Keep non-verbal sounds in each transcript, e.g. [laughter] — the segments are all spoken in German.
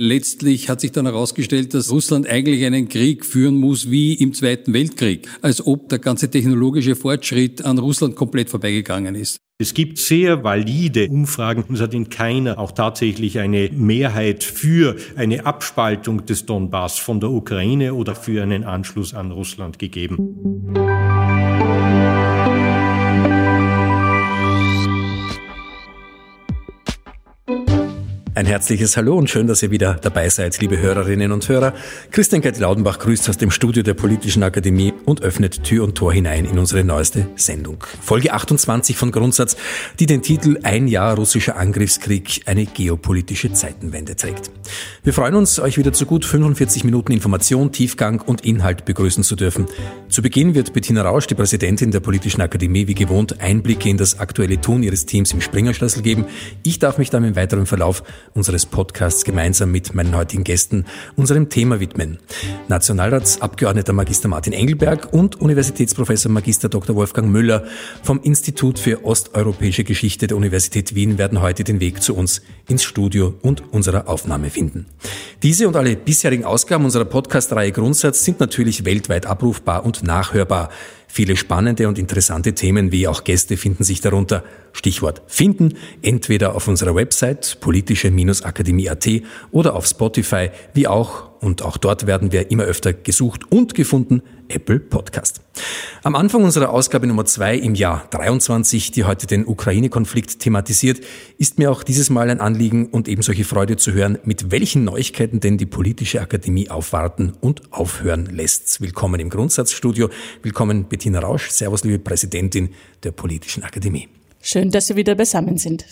Letztlich hat sich dann herausgestellt, dass Russland eigentlich einen Krieg führen muss wie im Zweiten Weltkrieg, als ob der ganze technologische Fortschritt an Russland komplett vorbeigegangen ist. Es gibt sehr valide Umfragen und es hat in keiner auch tatsächlich eine Mehrheit für eine Abspaltung des Donbass von der Ukraine oder für einen Anschluss an Russland gegeben. Ein herzliches Hallo und schön, dass ihr wieder dabei seid, liebe Hörerinnen und Hörer. Christian Gerd Laudenbach grüßt aus dem Studio der Politischen Akademie und öffnet Tür und Tor hinein in unsere neueste Sendung. Folge 28 von Grundsatz, die den Titel Ein Jahr russischer Angriffskrieg, eine geopolitische Zeitenwende trägt. Wir freuen uns, euch wieder zu gut 45 Minuten Information, Tiefgang und Inhalt begrüßen zu dürfen. Zu Beginn wird Bettina Rausch, die Präsidentin der Politischen Akademie, wie gewohnt Einblicke in das aktuelle Tun ihres Teams im Springerschlüssel geben. Ich darf mich dann im weiteren Verlauf unseres Podcasts gemeinsam mit meinen heutigen Gästen unserem Thema widmen. Nationalratsabgeordneter Magister Martin Engelberg und Universitätsprofessor Magister Dr. Wolfgang Müller vom Institut für osteuropäische Geschichte der Universität Wien werden heute den Weg zu uns ins Studio und unserer Aufnahme finden. Diese und alle bisherigen Ausgaben unserer Podcast-Reihe Grundsatz sind natürlich weltweit abrufbar und nachhörbar. Viele spannende und interessante Themen wie auch Gäste finden sich darunter. Stichwort finden, entweder auf unserer Website politische-akademie.at oder auf Spotify, wie auch und auch dort werden wir immer öfter gesucht und gefunden, Apple Podcast. Am Anfang unserer Ausgabe Nummer zwei im Jahr 23, die heute den Ukraine-Konflikt thematisiert, ist mir auch dieses Mal ein Anliegen und eben solche Freude zu hören, mit welchen Neuigkeiten denn die Politische Akademie aufwarten und aufhören lässt. Willkommen im Grundsatzstudio. Willkommen Bettina Rausch. Servus, liebe Präsidentin der Politischen Akademie. Schön, dass Sie wieder beisammen sind.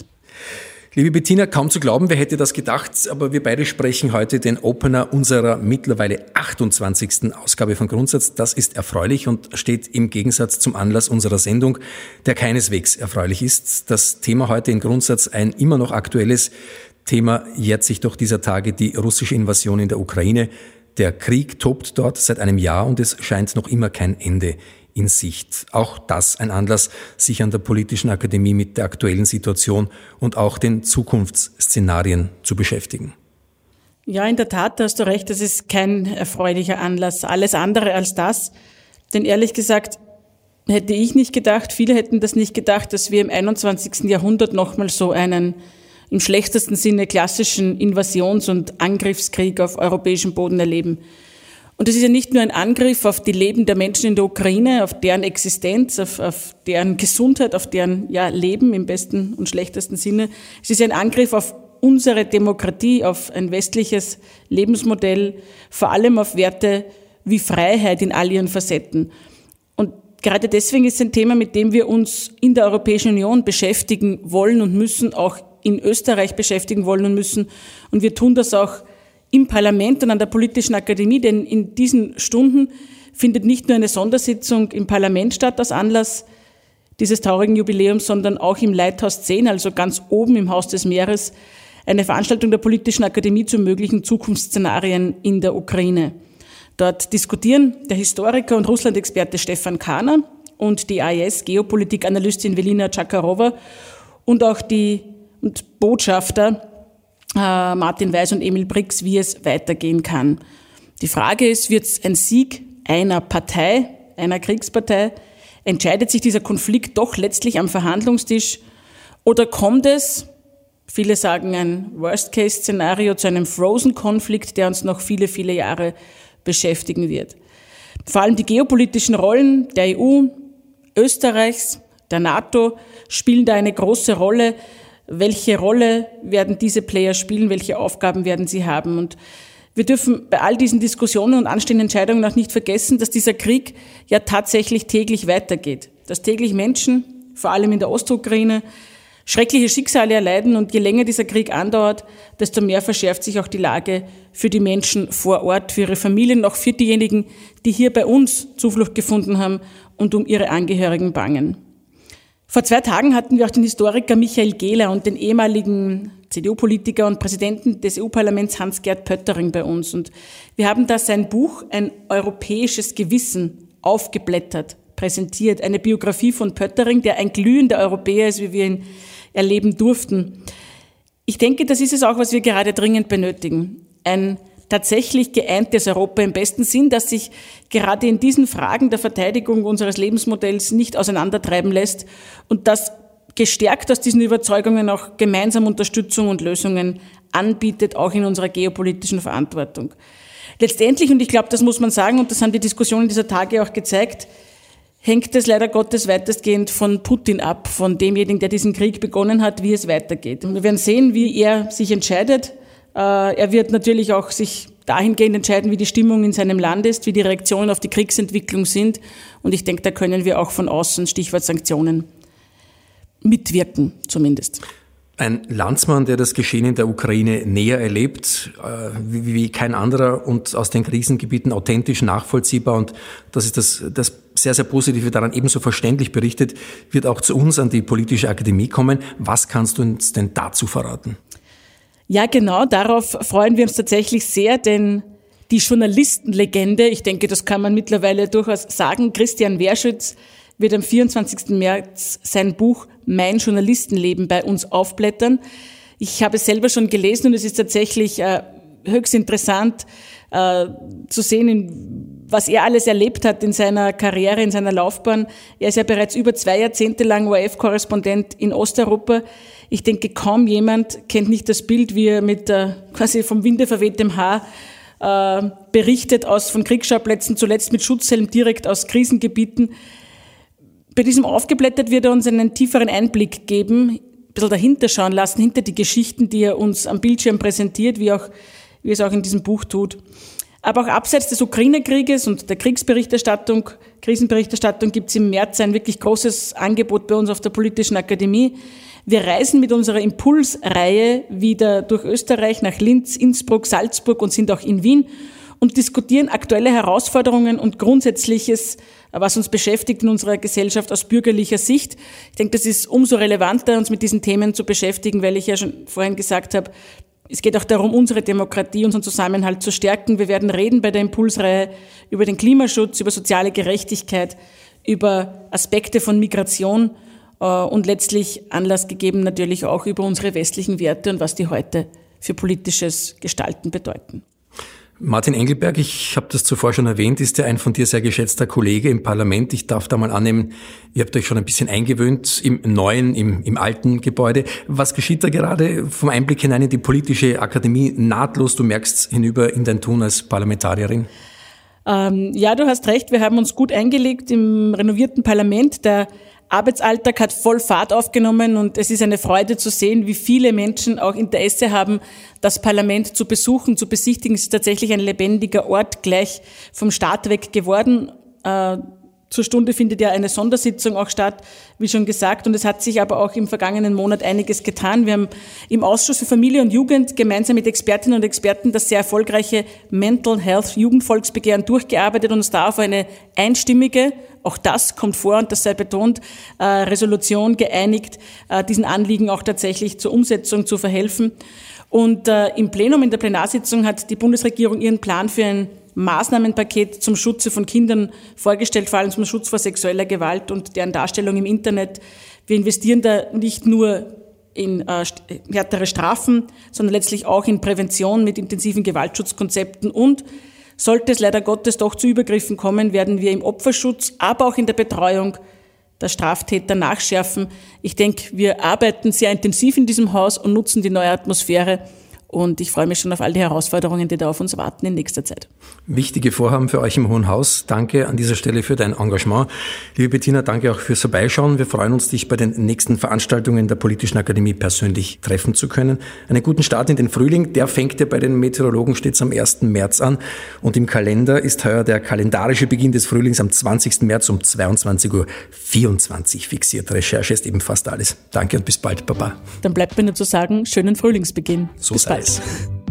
Liebe Bettina, kaum zu glauben, wer hätte das gedacht, aber wir beide sprechen heute den Opener unserer mittlerweile 28. Ausgabe von Grundsatz. Das ist erfreulich und steht im Gegensatz zum Anlass unserer Sendung, der keineswegs erfreulich ist. Das Thema heute in Grundsatz ein immer noch aktuelles Thema jährt sich doch dieser Tage die russische Invasion in der Ukraine. Der Krieg tobt dort seit einem Jahr und es scheint noch immer kein Ende in Sicht. Auch das ein Anlass, sich an der Politischen Akademie mit der aktuellen Situation und auch den Zukunftsszenarien zu beschäftigen. Ja, in der Tat, da hast du recht, das ist kein erfreulicher Anlass. Alles andere als das. Denn ehrlich gesagt, hätte ich nicht gedacht, viele hätten das nicht gedacht, dass wir im 21. Jahrhundert nochmal so einen im schlechtesten Sinne klassischen Invasions- und Angriffskrieg auf europäischem Boden erleben. Und es ist ja nicht nur ein Angriff auf die Leben der Menschen in der Ukraine, auf deren Existenz, auf, auf deren Gesundheit, auf deren ja, Leben im besten und schlechtesten Sinne. Es ist ein Angriff auf unsere Demokratie, auf ein westliches Lebensmodell, vor allem auf Werte wie Freiheit in all ihren Facetten. Und gerade deswegen ist es ein Thema, mit dem wir uns in der Europäischen Union beschäftigen wollen und müssen, auch in Österreich beschäftigen wollen und müssen. Und wir tun das auch im Parlament und an der Politischen Akademie, denn in diesen Stunden findet nicht nur eine Sondersitzung im Parlament statt als Anlass dieses traurigen Jubiläums, sondern auch im Leithaus 10, also ganz oben im Haus des Meeres, eine Veranstaltung der Politischen Akademie zu möglichen Zukunftsszenarien in der Ukraine. Dort diskutieren der Historiker und Russland-Experte Stefan Kahner und die AIS-Geopolitik-Analystin Velina Chakarova und auch die und Botschafter äh, Martin Weiß und Emil Brix, wie es weitergehen kann. Die Frage ist, wird es ein Sieg einer Partei, einer Kriegspartei? Entscheidet sich dieser Konflikt doch letztlich am Verhandlungstisch? Oder kommt es, viele sagen ein Worst-Case-Szenario, zu einem Frozen-Konflikt, der uns noch viele, viele Jahre beschäftigen wird? Vor allem die geopolitischen Rollen der EU, Österreichs, der NATO spielen da eine große Rolle welche Rolle werden diese Player spielen, welche Aufgaben werden sie haben. Und wir dürfen bei all diesen Diskussionen und anstehenden Entscheidungen auch nicht vergessen, dass dieser Krieg ja tatsächlich täglich weitergeht. Dass täglich Menschen, vor allem in der Ostukraine, schreckliche Schicksale erleiden und je länger dieser Krieg andauert, desto mehr verschärft sich auch die Lage für die Menschen vor Ort, für ihre Familien, auch für diejenigen, die hier bei uns Zuflucht gefunden haben und um ihre Angehörigen bangen. Vor zwei Tagen hatten wir auch den Historiker Michael Gehler und den ehemaligen CDU-Politiker und Präsidenten des EU-Parlaments Hans-Gerd Pöttering bei uns. Und wir haben da sein Buch Ein europäisches Gewissen aufgeblättert, präsentiert. Eine Biografie von Pöttering, der ein glühender Europäer ist, wie wir ihn erleben durften. Ich denke, das ist es auch, was wir gerade dringend benötigen. ein tatsächlich geeintes Europa im besten Sinn, das sich gerade in diesen Fragen der Verteidigung unseres Lebensmodells nicht auseinandertreiben lässt und das gestärkt aus diesen Überzeugungen auch gemeinsam Unterstützung und Lösungen anbietet, auch in unserer geopolitischen Verantwortung. Letztendlich, und ich glaube, das muss man sagen, und das haben die Diskussionen dieser Tage auch gezeigt, hängt es leider Gottes weitestgehend von Putin ab, von demjenigen, der diesen Krieg begonnen hat, wie es weitergeht. wir werden sehen, wie er sich entscheidet. Äh, er wird natürlich auch sich dahingehend entscheiden, wie die Stimmung in seinem Land ist, wie die Reaktionen auf die Kriegsentwicklung sind. Und ich denke, da können wir auch von außen, Stichwort Sanktionen, mitwirken zumindest. Ein Landsmann, der das Geschehen in der Ukraine näher erlebt, äh, wie, kein anderer und aus den Krisengebieten authentisch nachvollziehbar und das ist das, das sehr, sehr Positive daran ebenso verständlich berichtet, wird auch zu uns an die politische Akademie kommen. Was kannst du uns denn dazu verraten? Ja, genau, darauf freuen wir uns tatsächlich sehr, denn die Journalistenlegende, ich denke, das kann man mittlerweile durchaus sagen, Christian Werschütz wird am 24. März sein Buch Mein Journalistenleben bei uns aufblättern. Ich habe es selber schon gelesen und es ist tatsächlich äh, höchst interessant äh, zu sehen, in, was er alles erlebt hat in seiner Karriere, in seiner Laufbahn. Er ist ja bereits über zwei Jahrzehnte lang ORF-Korrespondent in Osteuropa. Ich denke, kaum jemand kennt nicht das Bild, wie er mit äh, quasi vom Winde verwehtem Haar äh, berichtet aus von Kriegsschauplätzen, zuletzt mit Schutzhelm direkt aus Krisengebieten. Bei diesem Aufgeblättert wird er uns einen tieferen Einblick geben, ein bisschen dahinter schauen lassen, hinter die Geschichten, die er uns am Bildschirm präsentiert, wie, auch, wie es auch in diesem Buch tut. Aber auch abseits des Ukraine-Krieges und der Kriegsberichterstattung, Krisenberichterstattung gibt es im März ein wirklich großes Angebot bei uns auf der Politischen Akademie. Wir reisen mit unserer Impulsreihe wieder durch Österreich nach Linz, Innsbruck, Salzburg und sind auch in Wien und diskutieren aktuelle Herausforderungen und Grundsätzliches, was uns beschäftigt in unserer Gesellschaft aus bürgerlicher Sicht. Ich denke, das ist umso relevanter, uns mit diesen Themen zu beschäftigen, weil ich ja schon vorhin gesagt habe, es geht auch darum, unsere Demokratie, unseren Zusammenhalt zu stärken. Wir werden reden bei der Impulsreihe über den Klimaschutz, über soziale Gerechtigkeit, über Aspekte von Migration und letztlich Anlass gegeben natürlich auch über unsere westlichen Werte und was die heute für politisches Gestalten bedeuten. Martin Engelberg, ich habe das zuvor schon erwähnt, ist ja ein von dir sehr geschätzter Kollege im Parlament. Ich darf da mal annehmen, ihr habt euch schon ein bisschen eingewöhnt im neuen, im, im alten Gebäude. Was geschieht da gerade vom Einblick hinein in die politische Akademie nahtlos? Du merkst hinüber in dein Tun als Parlamentarierin. Ähm, ja, du hast recht. Wir haben uns gut eingelegt im renovierten Parlament. Der Arbeitsalltag hat voll Fahrt aufgenommen und es ist eine Freude zu sehen, wie viele Menschen auch Interesse haben, das Parlament zu besuchen, zu besichtigen. Es ist tatsächlich ein lebendiger Ort gleich vom Start weg geworden. Zur Stunde findet ja eine Sondersitzung auch statt, wie schon gesagt. Und es hat sich aber auch im vergangenen Monat einiges getan. Wir haben im Ausschuss für Familie und Jugend gemeinsam mit Expertinnen und Experten das sehr erfolgreiche Mental Health Jugendvolksbegehren durchgearbeitet und uns da auf eine einstimmige, auch das kommt vor und das sei betont, äh, Resolution geeinigt, äh, diesen Anliegen auch tatsächlich zur Umsetzung zu verhelfen. Und äh, im Plenum, in der Plenarsitzung hat die Bundesregierung ihren Plan für ein Maßnahmenpaket zum Schutze von Kindern vorgestellt, vor allem zum Schutz vor sexueller Gewalt und deren Darstellung im Internet. Wir investieren da nicht nur in äh, härtere Strafen, sondern letztlich auch in Prävention mit intensiven Gewaltschutzkonzepten und sollte es leider Gottes doch zu Übergriffen kommen, werden wir im Opferschutz, aber auch in der Betreuung der Straftäter nachschärfen. Ich denke, wir arbeiten sehr intensiv in diesem Haus und nutzen die neue Atmosphäre und ich freue mich schon auf all die Herausforderungen, die da auf uns warten in nächster Zeit. Wichtige Vorhaben für euch im Hohen Haus. Danke an dieser Stelle für dein Engagement. Liebe Bettina, danke auch fürs Vorbeischauen. Wir freuen uns, dich bei den nächsten Veranstaltungen der Politischen Akademie persönlich treffen zu können. Einen guten Start in den Frühling. Der fängt ja bei den Meteorologen stets am 1. März an. Und im Kalender ist heuer der kalendarische Beginn des Frühlings am 20. März um 22.24 Uhr fixiert. Recherche ist eben fast alles. Danke und bis bald, Baba. Dann bleibt mir nur zu sagen, schönen Frühlingsbeginn. So bis bald. guys.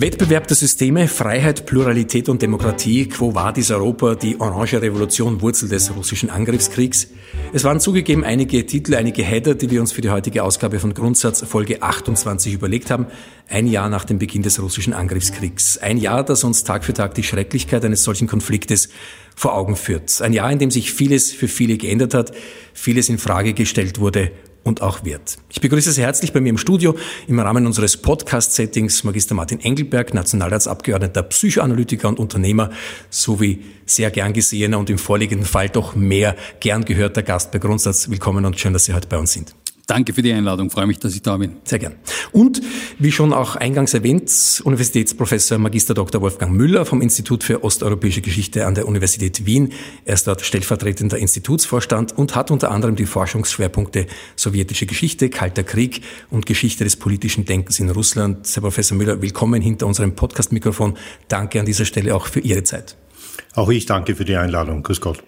Wettbewerb der Systeme, Freiheit, Pluralität und Demokratie, quo vadis Europa, die Orange Revolution, Wurzel des russischen Angriffskriegs. Es waren zugegeben einige Titel, einige Header, die wir uns für die heutige Ausgabe von Grundsatz Folge 28 überlegt haben, ein Jahr nach dem Beginn des russischen Angriffskriegs. Ein Jahr, das uns Tag für Tag die Schrecklichkeit eines solchen Konfliktes vor Augen führt. Ein Jahr, in dem sich vieles für viele geändert hat, vieles in Frage gestellt wurde und auch wird. Ich begrüße sehr herzlich bei mir im Studio im Rahmen unseres Podcast-Settings Magister Martin Engelberg, Nationalratsabgeordneter, Psychoanalytiker und Unternehmer sowie sehr gern gesehener und im vorliegenden Fall doch mehr gern gehörter Gast bei Grundsatz. Willkommen und schön, dass Sie heute bei uns sind. Danke für die Einladung. Freue mich, dass ich da bin. Sehr gern. Und wie schon auch eingangs erwähnt, Universitätsprofessor Magister Dr. Wolfgang Müller vom Institut für osteuropäische Geschichte an der Universität Wien. Er ist dort stellvertretender Institutsvorstand und hat unter anderem die Forschungsschwerpunkte sowjetische Geschichte, Kalter Krieg und Geschichte des politischen Denkens in Russland. Herr Professor Müller, willkommen hinter unserem Podcast-Mikrofon. Danke an dieser Stelle auch für Ihre Zeit. Auch ich danke für die Einladung. Grüß Gott.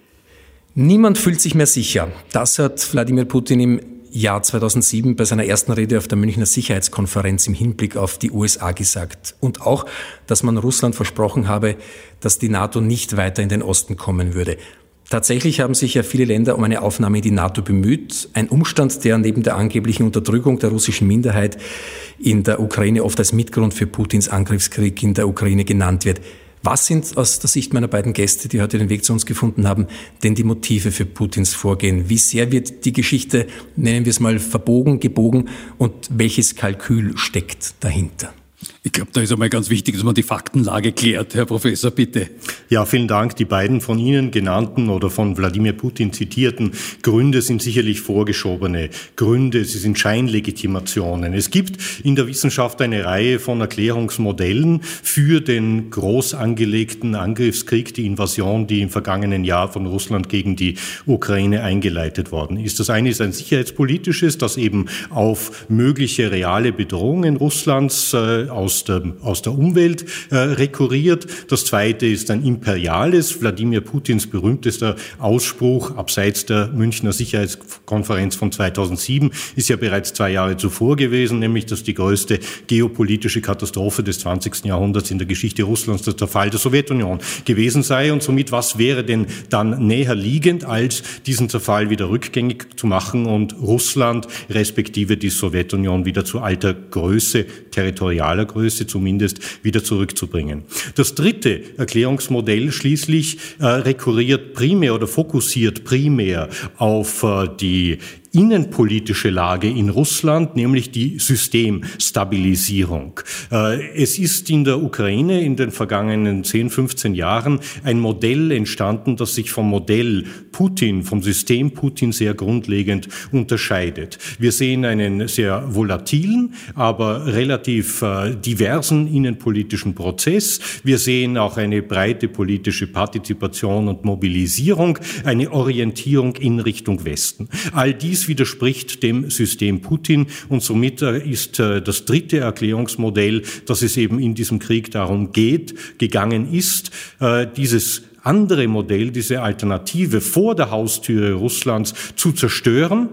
Niemand fühlt sich mehr sicher. Das hat Wladimir Putin im Jahr 2007 bei seiner ersten Rede auf der Münchner Sicherheitskonferenz im Hinblick auf die USA gesagt. Und auch, dass man Russland versprochen habe, dass die NATO nicht weiter in den Osten kommen würde. Tatsächlich haben sich ja viele Länder um eine Aufnahme in die NATO bemüht. Ein Umstand, der neben der angeblichen Unterdrückung der russischen Minderheit in der Ukraine oft als Mitgrund für Putins Angriffskrieg in der Ukraine genannt wird. Was sind aus der Sicht meiner beiden Gäste, die heute den Weg zu uns gefunden haben, denn die Motive für Putins Vorgehen? Wie sehr wird die Geschichte, nennen wir es mal, verbogen, gebogen und welches Kalkül steckt dahinter? Ich glaube, da ist einmal ganz wichtig, dass man die Faktenlage klärt. Herr Professor, bitte. Ja, vielen Dank. Die beiden von Ihnen genannten oder von Wladimir Putin zitierten Gründe sind sicherlich vorgeschobene Gründe. Sie sind Scheinlegitimationen. Es gibt in der Wissenschaft eine Reihe von Erklärungsmodellen für den groß angelegten Angriffskrieg, die Invasion, die im vergangenen Jahr von Russland gegen die Ukraine eingeleitet worden ist. Das eine ist ein sicherheitspolitisches, das eben auf mögliche reale Bedrohungen Russlands äh, aus aus der, aus der Umwelt äh, rekurriert. Das zweite ist ein imperiales, Wladimir Putins berühmtester Ausspruch abseits der Münchner Sicherheitskonferenz von 2007 ist ja bereits zwei Jahre zuvor gewesen, nämlich dass die größte geopolitische Katastrophe des 20. Jahrhunderts in der Geschichte Russlands der Zerfall der Sowjetunion gewesen sei. Und somit, was wäre denn dann näher liegend, als diesen Zerfall wieder rückgängig zu machen und Russland respektive die Sowjetunion wieder zu alter Größe, territorialer Größe Größe zumindest wieder zurückzubringen. Das dritte Erklärungsmodell schließlich äh, rekurriert primär oder fokussiert primär auf äh, die innenpolitische Lage in Russland, nämlich die Systemstabilisierung. Äh, es ist in der Ukraine in den vergangenen 10, 15 Jahren ein Modell entstanden, das sich vom Modell Putin, vom System Putin sehr grundlegend unterscheidet. Wir sehen einen sehr volatilen, aber relativ äh, diversen innenpolitischen Prozess. Wir sehen auch eine breite politische Partizipation und Mobilisierung, eine Orientierung in Richtung Westen. All dies widerspricht dem System Putin. Und somit äh, ist äh, das dritte Erklärungsmodell, dass es eben in diesem Krieg darum geht, gegangen ist, äh, dieses andere Modell, diese Alternative vor der Haustüre Russlands zu zerstören,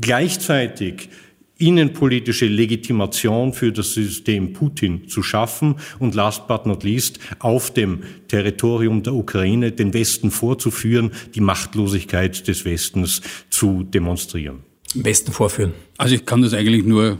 gleichzeitig innenpolitische Legitimation für das System Putin zu schaffen und last but not least auf dem Territorium der Ukraine den Westen vorzuführen, die Machtlosigkeit des Westens zu demonstrieren. Westen vorführen. Also ich kann das eigentlich nur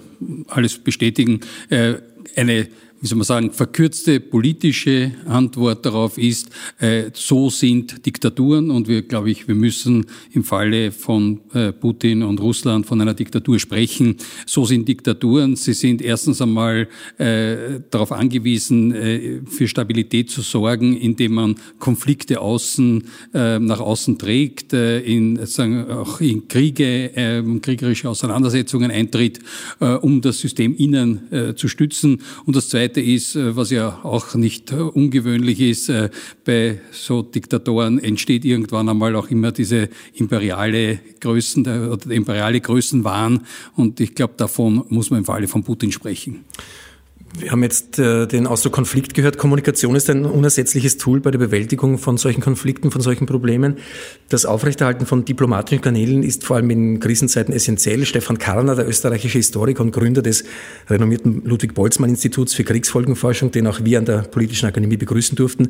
alles bestätigen. Äh, eine wie soll man sagen, verkürzte politische Antwort darauf ist, äh, so sind Diktaturen und wir, glaube ich, wir müssen im Falle von äh, Putin und Russland von einer Diktatur sprechen. So sind Diktaturen. Sie sind erstens einmal äh, darauf angewiesen, äh, für Stabilität zu sorgen, indem man Konflikte außen, äh, nach außen trägt, äh, in, sagen, auch in Kriege, äh, kriegerische Auseinandersetzungen eintritt, um das System innen zu stützen. Und das Zweite Zweite ist, äh, was ja auch nicht äh, ungewöhnlich ist, äh, bei so Diktatoren entsteht irgendwann einmal auch immer diese imperiale Größen oder imperiale Größenwahn. Und ich glaube, davon muss man im Falle von Putin sprechen. Wir haben jetzt äh, den Ausdruck Konflikt gehört. Kommunikation ist ein unersetzliches Tool bei der Bewältigung von solchen Konflikten, von solchen Problemen. Das Aufrechterhalten von diplomatischen Kanälen ist vor allem in Krisenzeiten essentiell. Stefan Karner, der österreichische Historiker und Gründer des renommierten Ludwig-Boltzmann-Instituts für Kriegsfolgenforschung, den auch wir an der Politischen Akademie begrüßen durften.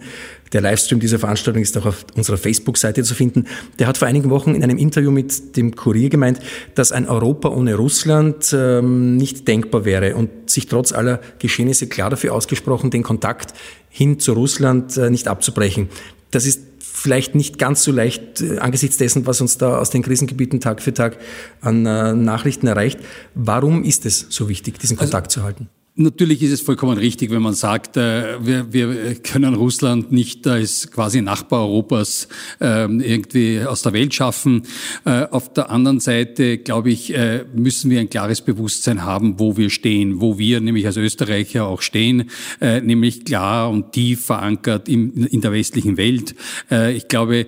Der Livestream dieser Veranstaltung ist auch auf unserer Facebook-Seite zu finden. Der hat vor einigen Wochen in einem Interview mit dem Kurier gemeint, dass ein Europa ohne Russland ähm, nicht denkbar wäre und sich trotz aller Geschehnisse klar dafür ausgesprochen, den Kontakt hin zu Russland äh, nicht abzubrechen. Das ist vielleicht nicht ganz so leicht äh, angesichts dessen, was uns da aus den Krisengebieten Tag für Tag an äh, Nachrichten erreicht. Warum ist es so wichtig, diesen also Kontakt also, zu halten? Natürlich ist es vollkommen richtig, wenn man sagt, äh, wir, wir können Russland nicht als quasi Nachbar Europas ähm, irgendwie aus der Welt schaffen. Äh, auf der anderen Seite, glaube ich, äh, müssen wir ein klares Bewusstsein haben, wo wir stehen, wo wir nämlich als Österreicher auch stehen, nämlich klar und tief verankert in der westlichen Welt. Ich glaube,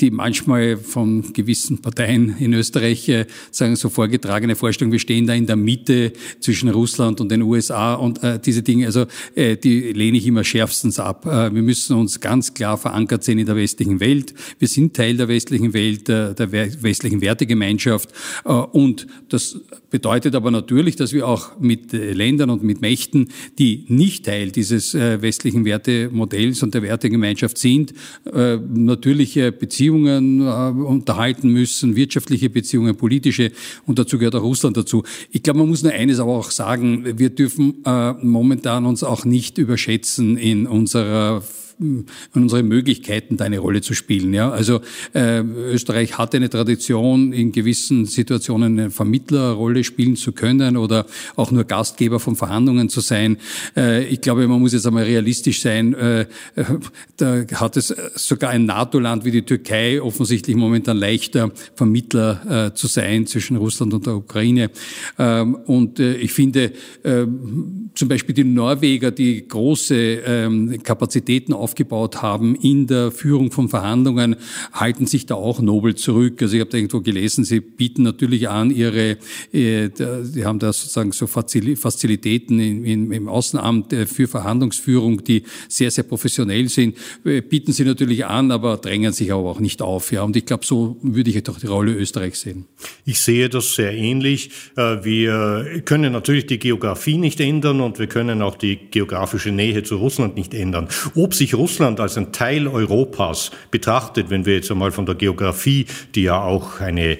die manchmal von gewissen Parteien in Österreich äh, sagen so vorgetragene Vorstellung, wir stehen da in der Mitte zwischen Russland und den USA und äh, diese Dinge, also äh, die lehne ich immer schärfstens ab. Äh, wir müssen uns ganz klar verankert sehen in der westlichen Welt. Wir sind Teil der westlichen Welt, äh, der westlichen Wertegemeinschaft und das bedeutet aber natürlich, dass wir auch mit äh, Ländern und mit Mächten, die nicht Teil dieses äh, westlichen Wertemodells und der Wertegemeinschaft sind, äh, natürliche Beziehungen unterhalten müssen, wirtschaftliche Beziehungen, politische und dazu gehört auch Russland dazu. Ich glaube, man muss nur eines aber auch sagen, wir dürfen momentan uns auch nicht überschätzen in unserer und unsere Möglichkeiten, da eine Rolle zu spielen. Ja, also äh, Österreich hat eine Tradition, in gewissen Situationen eine Vermittlerrolle spielen zu können oder auch nur Gastgeber von Verhandlungen zu sein. Äh, ich glaube, man muss jetzt einmal realistisch sein. Äh, da hat es sogar ein NATO-Land wie die Türkei offensichtlich momentan leichter, Vermittler äh, zu sein zwischen Russland und der Ukraine. Ähm, und äh, ich finde, äh, zum Beispiel die Norweger, die große ähm, Kapazitäten auf aufgebaut haben in der Führung von Verhandlungen, halten sich da auch nobel zurück. Also ich habe irgendwo gelesen, sie bieten natürlich an, ihre, äh, haben da sozusagen so Fazilitäten im Außenamt äh, für Verhandlungsführung, die sehr, sehr professionell sind, äh, bieten sie natürlich an, aber drängen sich aber auch nicht auf. Ja. Und ich glaube, so würde ich doch die Rolle Österreichs sehen. Ich sehe das sehr ähnlich. Wir können natürlich die Geografie nicht ändern und wir können auch die geografische Nähe zu Russland nicht ändern. Ob sich Russland als ein Teil Europas betrachtet, wenn wir jetzt einmal von der Geografie, die ja auch eine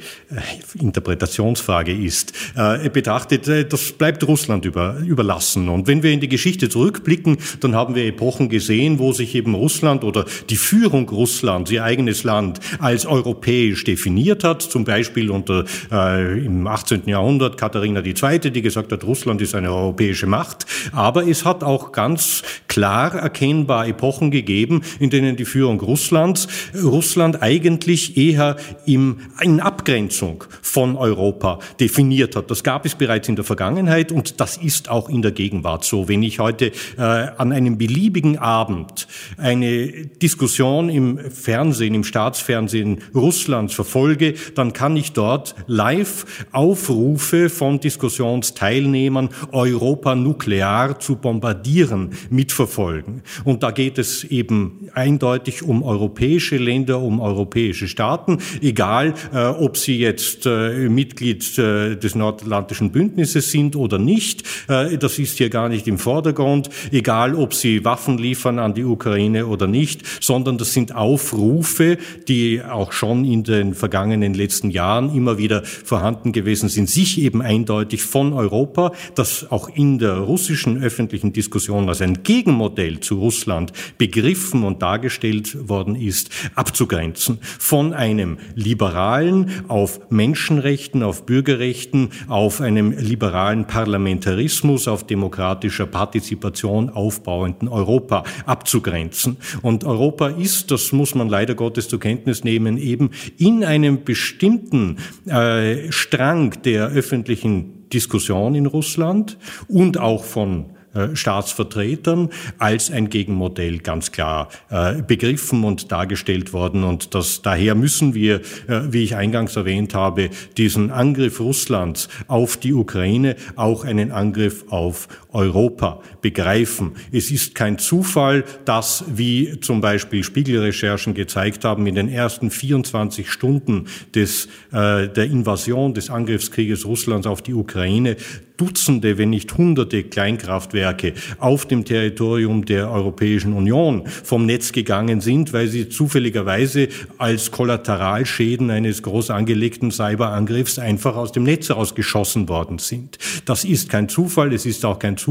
Interpretationsfrage ist, äh, betrachtet, äh, das bleibt Russland über, überlassen. Und wenn wir in die Geschichte zurückblicken, dann haben wir Epochen gesehen, wo sich eben Russland oder die Führung Russlands, ihr eigenes Land, als europäisch definiert hat. Zum Beispiel unter äh, im 18. Jahrhundert Katharina II., die gesagt hat, Russland ist eine europäische Macht. Aber es hat auch ganz klar erkennbar Epochen gegeben, in denen die Führung Russlands Russland eigentlich eher im, in Abgrenzung von Europa definiert hat. Das gab es bereits in der Vergangenheit und das ist auch in der Gegenwart so. Wenn ich heute äh, an einem beliebigen Abend eine Diskussion im Fernsehen, im Staatsfernsehen Russlands verfolge, dann kann ich dort live Aufrufe von Diskussionsteilnehmern, Europa nuklear zu bombardieren, mitverfolgen. Und da geht es eben eindeutig um europäische Länder, um europäische Staaten, egal äh, ob sie jetzt äh, Mitglied äh, des Nordatlantischen Bündnisses sind oder nicht. Äh, das ist hier gar nicht im Vordergrund, egal ob sie Waffen liefern an die Ukraine oder nicht, sondern das sind Aufrufe, die auch schon in den vergangenen letzten Jahren immer wieder vorhanden gewesen sind, sich eben eindeutig von Europa, das auch in der russischen öffentlichen Diskussion als ein Gegenmodell zu Russland begriffen und dargestellt worden ist, abzugrenzen von einem liberalen, auf Menschenrechten, auf Bürgerrechten, auf einem liberalen Parlamentarismus, auf demokratischer Partizipation aufbauenden Europa abzugrenzen. Und Europa ist, das muss man leider Gottes zur Kenntnis nehmen, eben in einem bestimmten äh, Strang der öffentlichen Diskussion in Russland und auch von Staatsvertretern als ein Gegenmodell ganz klar äh, begriffen und dargestellt worden. Und das, daher müssen wir, äh, wie ich eingangs erwähnt habe, diesen Angriff Russlands auf die Ukraine auch einen Angriff auf Europa begreifen. Es ist kein Zufall, dass, wie zum Beispiel Spiegelrecherchen gezeigt haben, in den ersten 24 Stunden des, der Invasion des Angriffskrieges Russlands auf die Ukraine Dutzende, wenn nicht Hunderte Kleinkraftwerke auf dem Territorium der Europäischen Union vom Netz gegangen sind, weil sie zufälligerweise als Kollateralschäden eines groß angelegten Cyberangriffs einfach aus dem Netz rausgeschossen worden sind. Das ist kein Zufall. Es ist auch kein Zufall,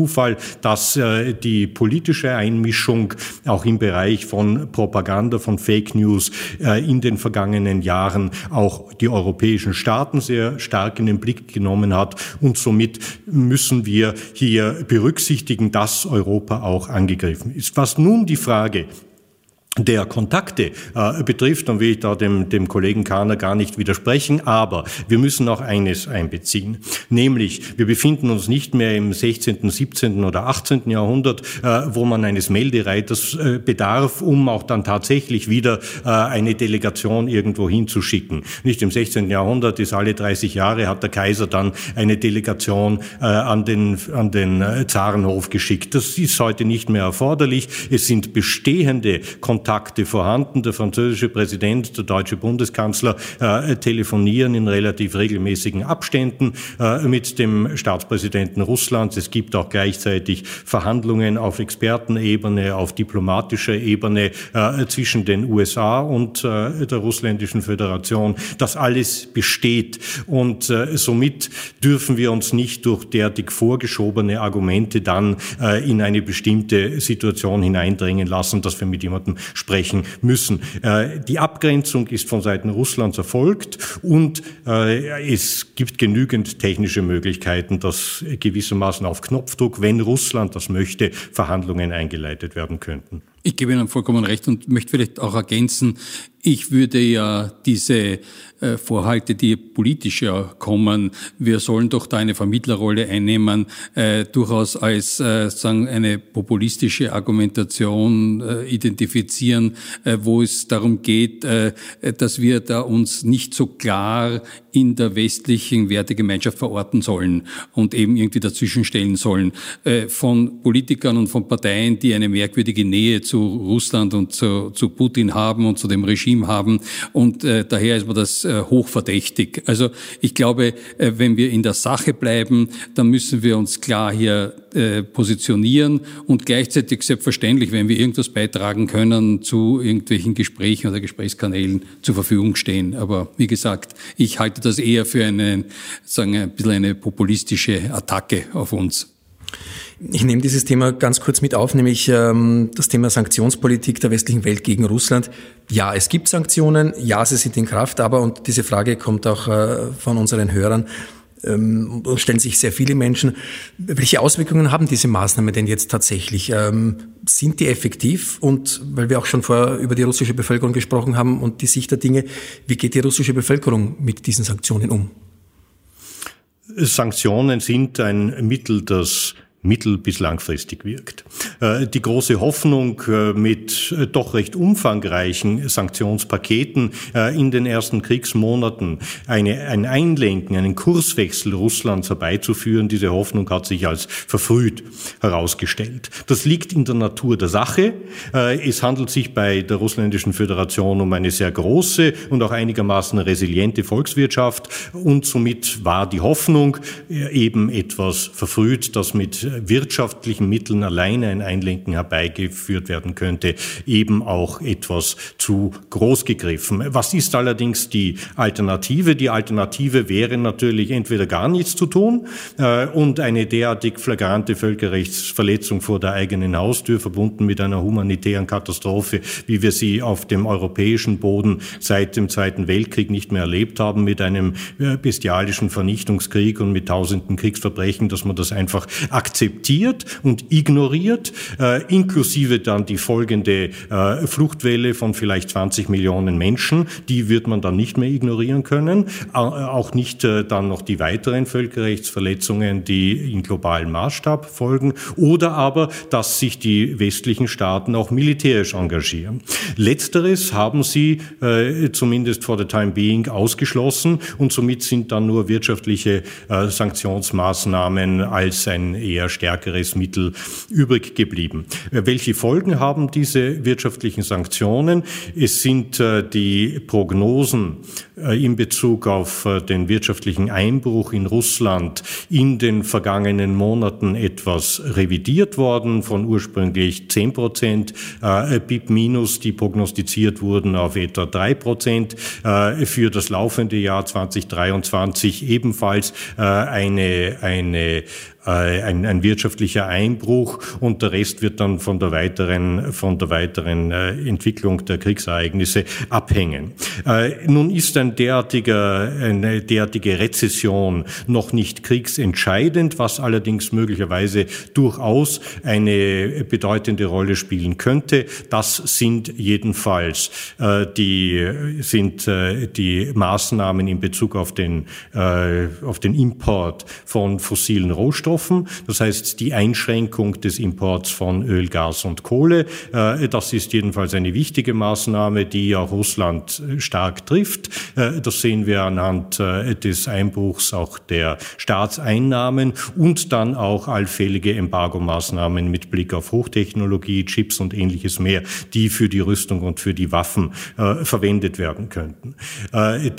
dass äh, die politische Einmischung auch im Bereich von Propaganda, von Fake News äh, in den vergangenen Jahren auch die europäischen Staaten sehr stark in den Blick genommen hat. Und somit müssen wir hier berücksichtigen, dass Europa auch angegriffen ist. Was nun die Frage der Kontakte äh, betrifft, dann will ich da dem, dem Kollegen Kahner gar nicht widersprechen, aber wir müssen auch eines einbeziehen, nämlich wir befinden uns nicht mehr im 16., 17. oder 18. Jahrhundert, äh, wo man eines Meldereiters äh, bedarf, um auch dann tatsächlich wieder äh, eine Delegation irgendwo hinzuschicken. Nicht im 16. Jahrhundert ist alle 30 Jahre hat der Kaiser dann eine Delegation äh, an den, an den äh, Zarenhof geschickt. Das ist heute nicht mehr erforderlich. Es sind bestehende Kontakte Kontakte vorhanden. Der französische Präsident, der deutsche Bundeskanzler äh, telefonieren in relativ regelmäßigen Abständen äh, mit dem Staatspräsidenten Russlands. Es gibt auch gleichzeitig Verhandlungen auf Expertenebene, auf diplomatischer Ebene äh, zwischen den USA und äh, der russländischen Föderation. Das alles besteht und äh, somit dürfen wir uns nicht durch derartig vorgeschobene Argumente dann äh, in eine bestimmte Situation hineindrängen lassen, dass wir mit jemandem sprechen müssen. Äh, die Abgrenzung ist von Seiten Russlands erfolgt und äh, es gibt genügend technische Möglichkeiten, dass gewissermaßen auf Knopfdruck, wenn Russland das möchte, Verhandlungen eingeleitet werden könnten. Ich gebe Ihnen vollkommen recht und möchte vielleicht auch ergänzen, ich würde ja diese äh, Vorhalte, die politisch ja kommen, wir sollen doch da eine Vermittlerrolle einnehmen, äh, durchaus als äh, sagen eine populistische Argumentation äh, identifizieren, äh, wo es darum geht, äh, dass wir da uns nicht so klar in der westlichen Wertegemeinschaft verorten sollen und eben irgendwie dazwischen stellen sollen. von Politikern und von Parteien, die eine merkwürdige Nähe zu Russland und zu, zu Putin haben und zu dem Regime haben. Und daher ist mir das äh, hochverdächtig. Also ich glaube, äh, wenn wir in der Sache bleiben, dann müssen wir uns klar hier äh, positionieren und gleichzeitig selbstverständlich, wenn wir irgendwas beitragen können, zu irgendwelchen Gesprächen oder Gesprächskanälen zur Verfügung stehen. Aber wie gesagt, ich halte das eher für eine, sagen, ein bisschen eine populistische Attacke auf uns. Ich nehme dieses Thema ganz kurz mit auf, nämlich ähm, das Thema Sanktionspolitik der westlichen Welt gegen Russland. Ja, es gibt Sanktionen, ja, sie sind in Kraft, aber, und diese Frage kommt auch äh, von unseren Hörern, ähm, stellen sich sehr viele Menschen. Welche Auswirkungen haben diese Maßnahmen denn jetzt tatsächlich? Ähm, sind die effektiv? Und weil wir auch schon vorher über die russische Bevölkerung gesprochen haben und die Sicht der Dinge, wie geht die russische Bevölkerung mit diesen Sanktionen um? Sanktionen sind ein Mittel, das mittel- bis langfristig wirkt. Äh, die große Hoffnung äh, mit äh, doch recht umfangreichen Sanktionspaketen in den ersten Kriegsmonaten eine, ein Einlenken, einen Kurswechsel Russlands herbeizuführen, diese Hoffnung hat sich als verfrüht herausgestellt. Das liegt in der Natur der Sache. Es handelt sich bei der russländischen Föderation um eine sehr große und auch einigermaßen resiliente Volkswirtschaft und somit war die Hoffnung eben etwas verfrüht, dass mit wirtschaftlichen Mitteln alleine ein Einlenken herbeigeführt werden könnte, eben auch etwas zu groß gegriffen. Was ist allerdings die Alternative? Die Alternative wäre natürlich entweder gar nichts zu tun äh, und eine derartig flagrante Völkerrechtsverletzung vor der eigenen Haustür, verbunden mit einer humanitären Katastrophe, wie wir sie auf dem europäischen Boden seit dem Zweiten Weltkrieg nicht mehr erlebt haben, mit einem äh, bestialischen Vernichtungskrieg und mit tausenden Kriegsverbrechen, dass man das einfach akzeptiert akzeptiert und ignoriert, äh, inklusive dann die folgende äh, Fluchtwelle von vielleicht 20 Millionen Menschen. Die wird man dann nicht mehr ignorieren können. Äh, auch nicht äh, dann noch die weiteren Völkerrechtsverletzungen, die in globalen Maßstab folgen. Oder aber, dass sich die westlichen Staaten auch militärisch engagieren. Letzteres haben sie äh, zumindest for the time being ausgeschlossen und somit sind dann nur wirtschaftliche äh, Sanktionsmaßnahmen als ein eher stärkeres Mittel übrig geblieben. Welche Folgen haben diese wirtschaftlichen Sanktionen? Es sind die Prognosen in Bezug auf den wirtschaftlichen Einbruch in Russland in den vergangenen Monaten etwas revidiert worden von ursprünglich 10 Prozent BIP minus, die prognostiziert wurden auf etwa 3 Prozent. Für das laufende Jahr 2023 ebenfalls eine, eine äh, ein, ein wirtschaftlicher Einbruch und der Rest wird dann von der weiteren, von der weiteren äh, Entwicklung der Kriegsereignisse abhängen. Äh, nun ist ein derartiger, eine derartige Rezession noch nicht kriegsentscheidend, was allerdings möglicherweise durchaus eine bedeutende Rolle spielen könnte. Das sind jedenfalls die, sind die Maßnahmen in Bezug auf den, auf den Import von fossilen Rohstoffen Rohstoffen, das heißt die Einschränkung des Imports von Öl, Gas und Kohle. Äh, das ist jedenfalls eine wichtige Maßnahme, die auch Russland äh, stark trifft. Äh, das sehen wir anhand des Einbruchs auch der Staatseinnahmen und dann auch allfällige Embargomaßnahmen mit Blick auf Hochtechnologie, Chips und ähnliches mehr, die für die Rüstung und für die Waffen verwendet werden könnten.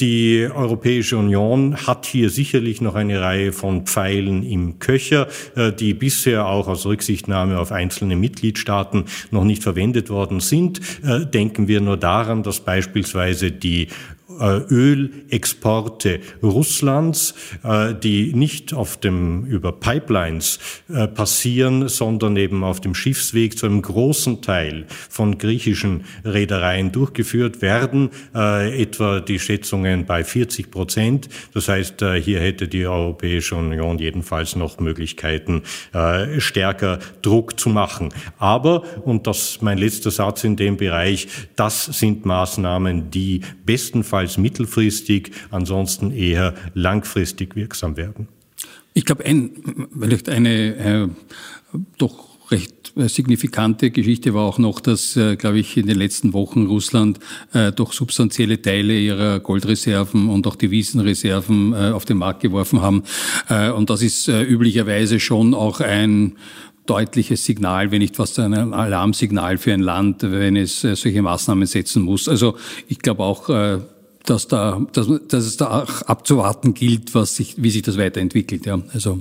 Die Europäische Union hat hier sicherlich noch eine Reihe von Pfeilen im Köcher. Löcher, äh, die bisher auch aus Rücksichtnahme auf einzelne Mitgliedstaaten noch nicht verwendet worden sind. Äh, denken wir nur daran, dass beispielsweise die Ölexporte Russlands, äh, die nicht auf dem, über Pipelines äh, passieren, sondern eben auf dem Schiffsweg zu einem großen Teil von griechischen Reedereien durchgeführt werden, etwa die Schätzungen bei 40 Prozent. Das heißt, hier hätte die Europäische Union jedenfalls noch Möglichkeiten, stärker Druck zu machen. Aber, und das ist mein letzter Satz in dem Bereich, das sind Maßnahmen, die bestenfalls allenfalls mittelfristig, ansonsten eher langfristig wirksam werden. Ich glaube, ein, vielleicht eine äh, doch recht äh, signifikante Geschichte war auch noch, dass, äh, glaube ich, in den letzten Wochen Russland äh, doch substanzielle Teile ihrer Goldreserven und auch Devisenreserven äh, auf den Markt geworfen haben. Äh, und das ist äh, üblicherweise schon auch ein deutliches Signal, wenn nicht fast ein Alarmsignal für ein Land, wenn es äh, solche Maßnahmen setzen muss. Also ich glaube auch, äh, dass da, dass, dass es da auch abzuwarten gilt, was sich, wie sich das weiterentwickelt. Ja, also.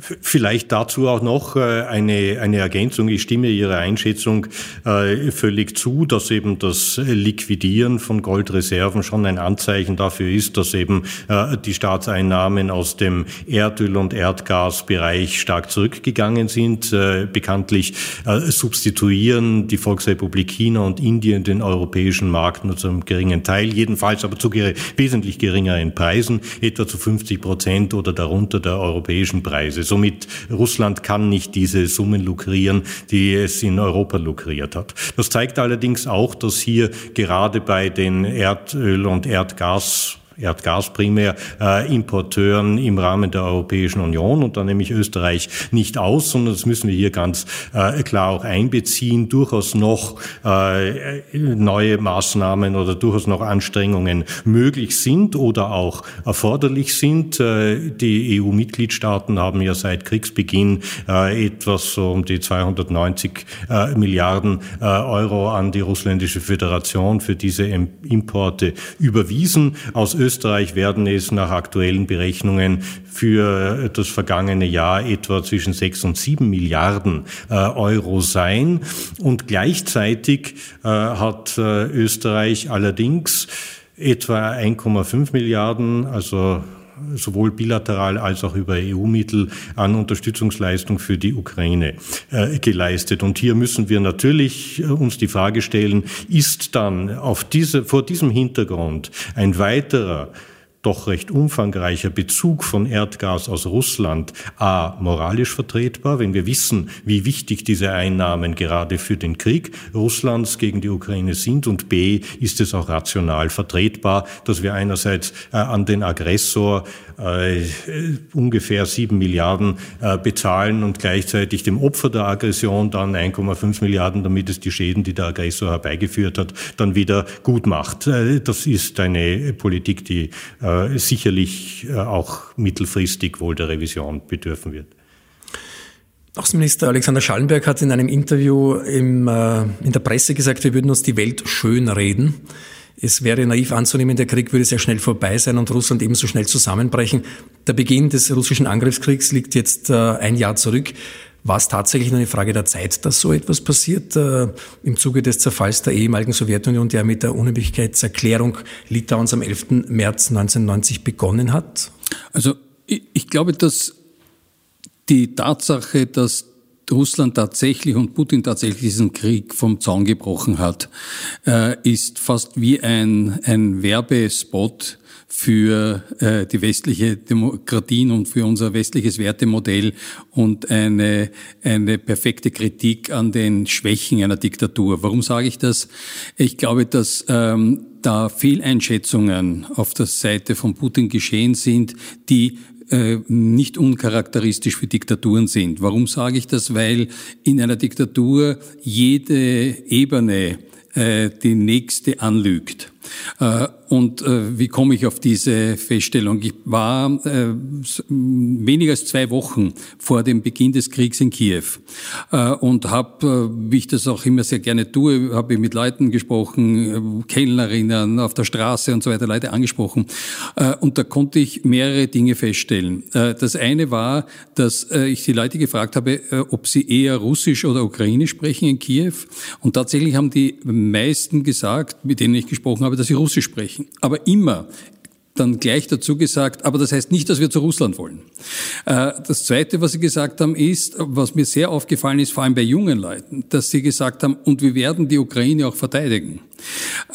Vielleicht dazu auch noch äh, eine, eine Ergänzung. Ich stimme Ihrer Einschätzung äh, völlig zu, dass eben das Liquidieren von Goldreserven schon ein Anzeichen dafür ist, dass eben äh, die Staatseinnahmen aus dem Erdöl- und Erdgasbereich stark zurückgegangen sind. Bekanntlich substituieren die Volksrepublik China und Indien den europäischen Markt nur zu einem geringen Teil, jedenfalls aber zu wesentlich geringeren Preisen, etwa zu 50 Prozent oder darunter der europäischen Preise. Preise. Somit Russland kann nicht diese Summen lukrieren, die es in Europa lukriert hat. Das zeigt allerdings auch, dass hier gerade bei den Erdöl- und Erdgas Erdgas primär, äh, Importeuren im Rahmen der Europäischen Union und da nehme ich Österreich nicht aus, sondern das müssen wir hier ganz äh, klar auch einbeziehen, durchaus noch äh, neue Maßnahmen oder durchaus noch Anstrengungen möglich sind oder auch erforderlich sind. Äh, die EU-Mitgliedstaaten haben ja seit Kriegsbeginn äh, etwas so um die 290 äh, Milliarden äh, Euro an die russländische Föderation für diese Importe überwiesen. Aus Österreich werden es nach aktuellen Berechnungen für das vergangene Jahr etwa zwischen sechs und sieben Milliarden äh, Euro sein. Und gleichzeitig äh, hat äh, Österreich allerdings etwa 1,5 Milliarden, also sowohl bilateral als auch über EU-Mittel an Unterstützungsleistung für die Ukraine äh, geleistet. Und hier müssen wir natürlich äh, uns die Frage stellen, ist dann auf diese, vor diesem Hintergrund ein weiterer doch recht umfangreicher Bezug von Erdgas aus Russland a moralisch vertretbar, wenn wir wissen, wie wichtig diese Einnahmen gerade für den Krieg Russlands gegen die Ukraine sind und b ist es auch rational vertretbar, dass wir einerseits äh, an den Aggressor äh, ungefähr sieben Milliarden äh, bezahlen und gleichzeitig dem Opfer der Aggression dann 1,5 Milliarden, damit es die Schäden, die der Aggressor herbeigeführt hat, dann wieder gut macht. Äh, das ist eine Politik, die äh, sicherlich äh, auch mittelfristig wohl der Revision bedürfen wird. Außenminister Alexander Schallenberg hat in einem Interview im, äh, in der Presse gesagt, wir würden uns die Welt schön reden. Es wäre naiv anzunehmen, der Krieg würde sehr schnell vorbei sein und Russland ebenso schnell zusammenbrechen. Der Beginn des russischen Angriffskriegs liegt jetzt äh, ein Jahr zurück. War es tatsächlich nur eine Frage der Zeit, dass so etwas passiert? Äh, Im Zuge des Zerfalls der ehemaligen Sowjetunion, der mit der Unabhängigkeitserklärung Litauens am 11. März 1990 begonnen hat? Also ich, ich glaube, dass die Tatsache, dass Russland tatsächlich und Putin tatsächlich diesen Krieg vom Zaun gebrochen hat, äh, ist fast wie ein, ein Werbespot für äh, die westliche Demokratien und für unser westliches Wertemodell und eine, eine perfekte Kritik an den Schwächen einer Diktatur. Warum sage ich das? Ich glaube, dass ähm, da Fehleinschätzungen auf der Seite von Putin geschehen sind, die äh, nicht uncharakteristisch für Diktaturen sind. Warum sage ich das? Weil in einer Diktatur jede Ebene äh, die nächste anlügt. Äh, und äh, wie komme ich auf diese Feststellung? Ich war äh, weniger als zwei Wochen vor dem Beginn des Kriegs in Kiew und habe, wie ich das auch immer sehr gerne tue, habe ich mit Leuten gesprochen, Kellnerinnen auf der Straße und so weiter, Leute angesprochen. Und da konnte ich mehrere Dinge feststellen. Das eine war, dass ich die Leute gefragt habe, ob sie eher Russisch oder Ukrainisch sprechen in Kiew. Und tatsächlich haben die meisten gesagt, mit denen ich gesprochen habe, dass sie Russisch sprechen. Aber immer dann gleich dazu gesagt, aber das heißt nicht, dass wir zu Russland wollen. Äh, das Zweite, was Sie gesagt haben, ist, was mir sehr aufgefallen ist, vor allem bei jungen Leuten, dass Sie gesagt haben, und wir werden die Ukraine auch verteidigen.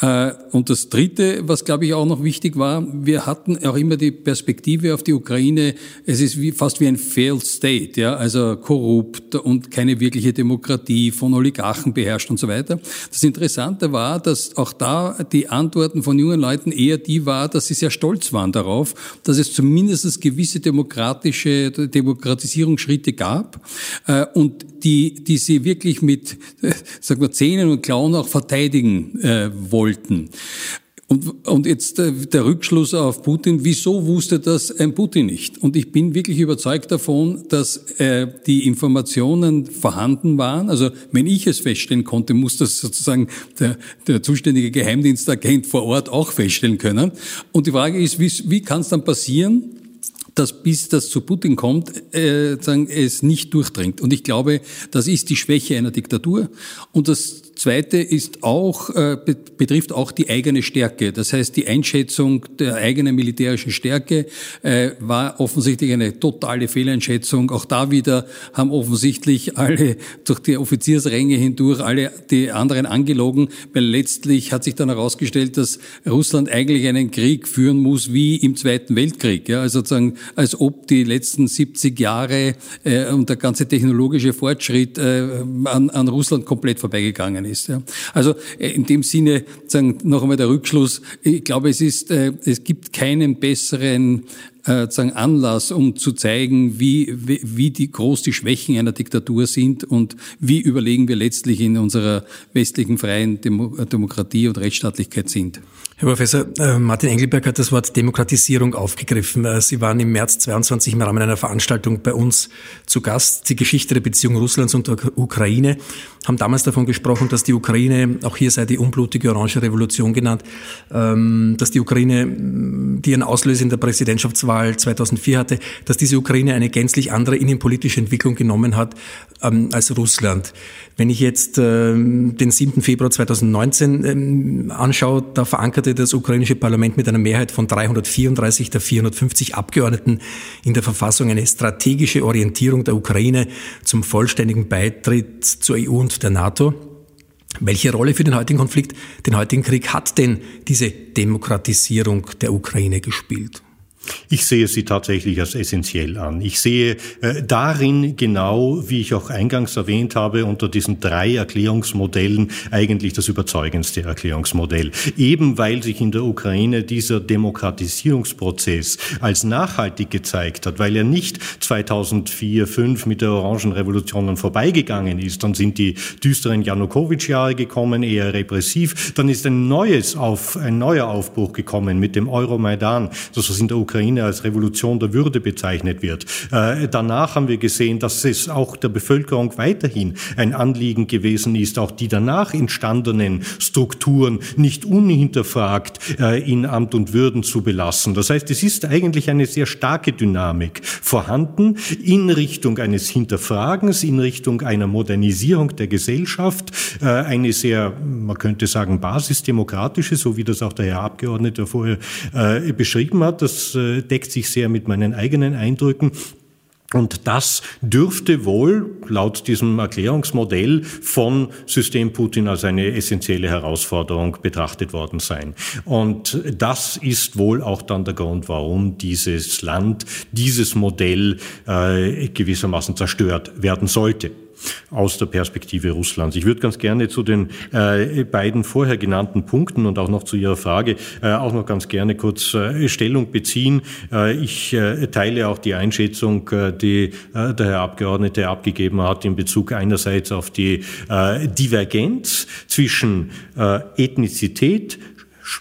Äh, und das Dritte, was glaube ich auch noch wichtig war, wir hatten auch immer die Perspektive auf die Ukraine, es ist wie, fast wie ein failed state, ja, also korrupt und keine wirkliche Demokratie, von Oligarchen beherrscht und so weiter. Das Interessante war, dass auch da die Antworten von jungen Leuten eher die war, dass sie sehr stolz waren darauf, dass es zumindest gewisse demokratische Demokratisierungsschritte gab äh, und die, die sie wirklich mit, [laughs] sagen wir, Zähnen und Klauen auch verteidigen äh, wollten. Und, und jetzt äh, der Rückschluss auf Putin, wieso wusste das ein Putin nicht? Und ich bin wirklich überzeugt davon, dass äh, die Informationen vorhanden waren. Also wenn ich es feststellen konnte, muss das sozusagen der, der zuständige Geheimdienstagent vor Ort auch feststellen können. Und die Frage ist, wie, wie kann es dann passieren, dass bis das zu Putin kommt, äh, sagen, es nicht durchdringt. Und ich glaube, das ist die Schwäche einer Diktatur. Und das Zweite ist auch, äh, betrifft auch die eigene Stärke. Das heißt, die Einschätzung der eigenen militärischen Stärke äh, war offensichtlich eine totale Fehleinschätzung. Auch da wieder haben offensichtlich alle durch die Offiziersränge hindurch alle die anderen angelogen, weil letztlich hat sich dann herausgestellt, dass Russland eigentlich einen Krieg führen muss wie im Zweiten Weltkrieg. Ja, also sozusagen, als ob die letzten 70 Jahre äh, und der ganze technologische Fortschritt an, an Russland komplett vorbeigegangen ist ist. Ja. Also äh, in dem Sinne sagen, noch einmal der Rückschluss. Ich glaube, es ist, äh, es gibt keinen besseren äh, Anlass, um zu zeigen, wie, wie, die, groß die Schwächen einer Diktatur sind und wie überlegen wir letztlich in unserer westlichen freien Demo Demokratie und Rechtsstaatlichkeit sind. Herr Professor, äh, Martin Engelberg hat das Wort Demokratisierung aufgegriffen. Äh, Sie waren im März 22 im Rahmen einer Veranstaltung bei uns zu Gast, die Geschichte der Beziehung Russlands und der Ukraine, haben damals davon gesprochen, dass die Ukraine, auch hier sei die unblutige Orange Revolution genannt, ähm, dass die Ukraine, die ihren Auslöser in der Präsidentschaftswahl 2004 hatte, dass diese Ukraine eine gänzlich andere innenpolitische Entwicklung genommen hat ähm, als Russland. Wenn ich jetzt ähm, den 7. Februar 2019 anschaue, da verankerte das ukrainische Parlament mit einer Mehrheit von 334 der 450 Abgeordneten in der Verfassung eine strategische Orientierung der Ukraine zum vollständigen Beitritt zur EU und der NATO. Welche Rolle für den heutigen Konflikt, den heutigen Krieg hat denn diese Demokratisierung der Ukraine gespielt? Ich sehe sie tatsächlich als essentiell an. Ich sehe äh, darin genau, wie ich auch eingangs erwähnt habe, unter diesen drei Erklärungsmodellen eigentlich das überzeugendste Erklärungsmodell. Eben weil sich in der Ukraine dieser Demokratisierungsprozess als nachhaltig gezeigt hat, weil er nicht 2004, 2005 mit der Orangenrevolution vorbeigegangen ist. Dann sind die düsteren Janukowitsch-Jahre gekommen, eher repressiv. Dann ist ein neues auf, ein neuer Aufbruch gekommen mit dem Euromaidan, das was in der Ukraine Ukraine als Revolution der Würde bezeichnet wird. Äh, danach haben wir gesehen, dass es auch der Bevölkerung weiterhin ein Anliegen gewesen ist, auch die danach entstandenen Strukturen nicht unhinterfragt äh, in Amt und Würden zu belassen. Das heißt, es ist eigentlich eine sehr starke Dynamik vorhanden in Richtung eines Hinterfragens, in Richtung einer Modernisierung der Gesellschaft, äh, eine sehr, man könnte sagen, basisdemokratische, so wie das auch der Herr Abgeordnete vorher beschrieben hat. Das äh, deckt sich sehr mit meinen eigenen Eindrücken. Und das dürfte wohl laut diesem Erklärungsmodell von System Putin als eine essentielle Herausforderung betrachtet worden sein. Und das ist wohl auch dann der Grund, warum dieses Land, dieses Modell äh, gewissermaßen zerstört werden sollte aus der Perspektive Russlands. Ich würde ganz gerne zu den äh, beiden vorher genannten Punkten und auch noch zu Ihrer Frage äh, auch noch ganz gerne kurz äh, Stellung beziehen. Äh, ich äh, teile auch die Einschätzung, äh, die der Herr Abgeordnete abgegeben hat in Bezug einerseits auf die Divergenz zwischen Ethnizität,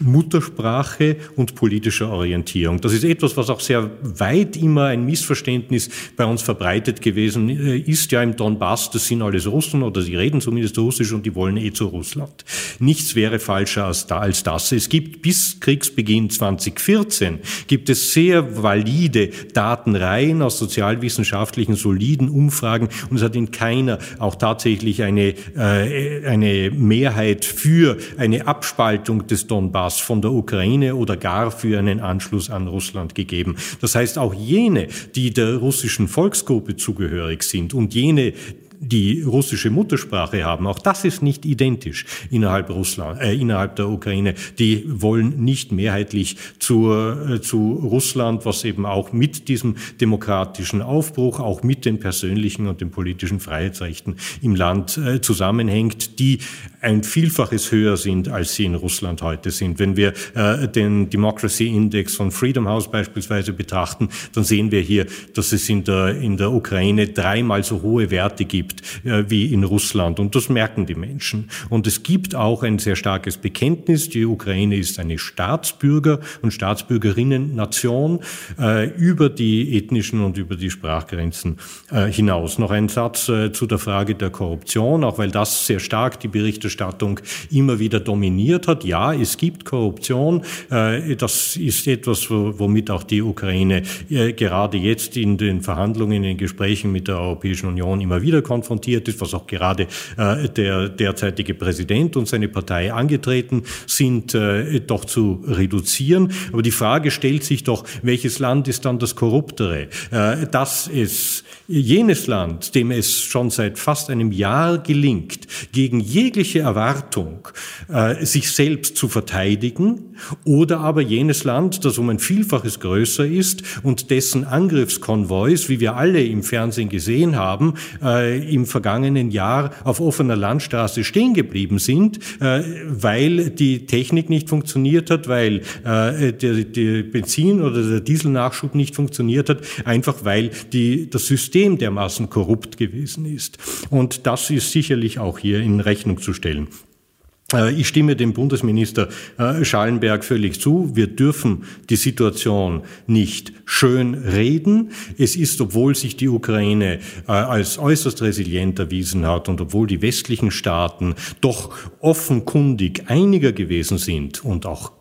Muttersprache und politischer Orientierung. Das ist etwas, was auch sehr weit immer ein Missverständnis bei uns verbreitet gewesen äh, ist. Ja, im Donbass, das sind alles Russen oder sie reden zumindest Russisch und die wollen eh zu Russland. Nichts wäre falscher als, da, als das. Es gibt bis Kriegsbeginn 2014 gibt es sehr valide Datenreihen aus sozialwissenschaftlichen, soliden Umfragen und es hat in keiner auch tatsächlich eine, äh, eine Mehrheit für eine Abspaltung des Donbass Donbass von der Ukraine oder gar für einen Anschluss an Russland gegeben. Das heißt, auch jene, die der russischen Volksgruppe zugehörig sind und jene, die russische Muttersprache haben. Auch das ist nicht identisch innerhalb Russland, äh, innerhalb der Ukraine. Die wollen nicht mehrheitlich zur, äh, zu Russland, was eben auch mit diesem demokratischen Aufbruch, auch mit den persönlichen und den politischen Freiheitsrechten im Land äh, zusammenhängt, die ein Vielfaches höher sind, als sie in Russland heute sind. Wenn wir äh, den Democracy Index von Freedom House beispielsweise betrachten, dann sehen wir hier, dass es in der, in der Ukraine dreimal so hohe Werte gibt gibt äh, wie in Russland. Und das merken die Menschen. Und es gibt auch ein sehr starkes Bekenntnis. Die Ukraine ist eine Staatsbürger- und Staatsbürgerinnen-Nation äh, über die ethnischen und über die Sprachgrenzen äh, hinaus. Noch ein Satz zu der Frage der Korruption, auch weil das sehr stark die Berichterstattung immer wieder dominiert hat. Ja, es gibt Korruption. Das ist etwas, womit auch die Ukraine gerade jetzt in den Verhandlungen, in den Gesprächen mit der Europäischen Union immer wieder konfrontiert ist, was auch gerade äh, der derzeitige Präsident und seine Partei angetreten sind, äh, doch zu reduzieren. Aber die Frage stellt sich doch, welches Land ist dann das korruptere? Äh, dass es jenes Land, dem es schon seit fast einem Jahr gelingt, gegen jegliche Erwartung äh, sich selbst zu verteidigen, oder aber jenes Land, das um ein Vielfaches größer ist und dessen Angriffskonvois, wie wir alle im Fernsehen gesehen haben, äh, im vergangenen Jahr auf offener Landstraße stehen geblieben sind, äh, weil die Technik nicht funktioniert hat, weil äh, der, der Benzin oder der Dieselnachschub nicht funktioniert hat, einfach weil die, das System dermaßen korrupt gewesen ist. Und das ist sicherlich auch hier in Rechnung zu stellen. Äh, ich stimme dem Bundesminister äh, Schallenberg völlig zu. Wir dürfen die Situation nicht schön reden. Es ist, obwohl sich die Ukraine äh, als äußerst resilient erwiesen hat und obwohl die westlichen Staaten doch offenkundig einiger gewesen sind und auch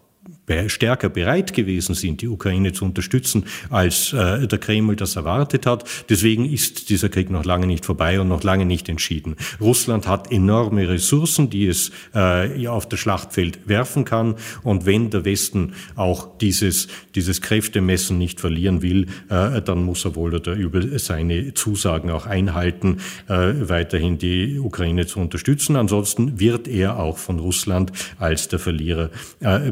stärker bereit gewesen sind, die Ukraine zu unterstützen, als äh, der Kreml das erwartet hat. Deswegen ist dieser Krieg noch lange nicht vorbei und noch lange nicht entschieden. Russland hat enorme Ressourcen, die es äh, auf das Schlachtfeld werfen kann. Und wenn der Westen auch dieses, dieses Kräftemessen nicht verlieren will, äh, dann muss er wohl oder über seine Zusagen auch einhalten, äh, weiterhin die Ukraine zu unterstützen. Ansonsten wird er auch von Russland als der Verlierer äh,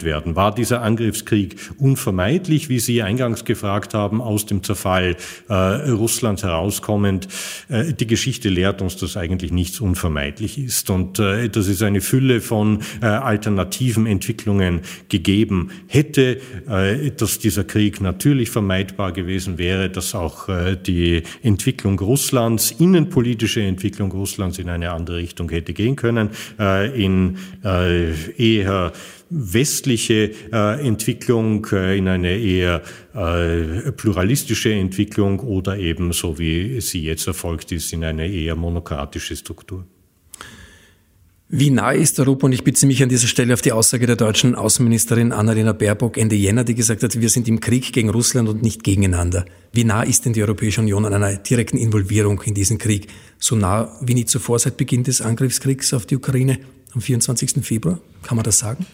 betrachtet werden. War dieser Angriffskrieg unvermeidlich, wie Sie eingangs gefragt haben, aus dem Zerfall äh, Russlands herauskommend? Äh, die Geschichte lehrt uns, dass eigentlich nichts unvermeidlich ist. Und äh, dass es eine Fülle von äh, alternativen Entwicklungen gegeben hätte, äh, dass dieser Krieg natürlich vermeidbar gewesen wäre, dass auch äh, die Entwicklung Russlands, innenpolitische Entwicklung Russlands in eine andere Richtung hätte gehen können, in eher westliche äh, Entwicklung äh, in eine eher äh, pluralistische Entwicklung oder eben, so wie sie jetzt erfolgt ist, in eine eher monokratische Struktur. Wie nah ist Europa? Und ich beziehe mich an dieser Stelle auf die Aussage der deutschen Außenministerin Annalena Baerbock Ende Jänner, die gesagt hat, wir sind im Krieg gegen Russland und nicht gegeneinander. Wie nah ist denn die Europäische Union an einer direkten Involvierung in diesen Krieg? So nah wie nie zuvor seit Beginn des Angriffskriegs auf die Ukraine am 24. Februar? Kann man das sagen?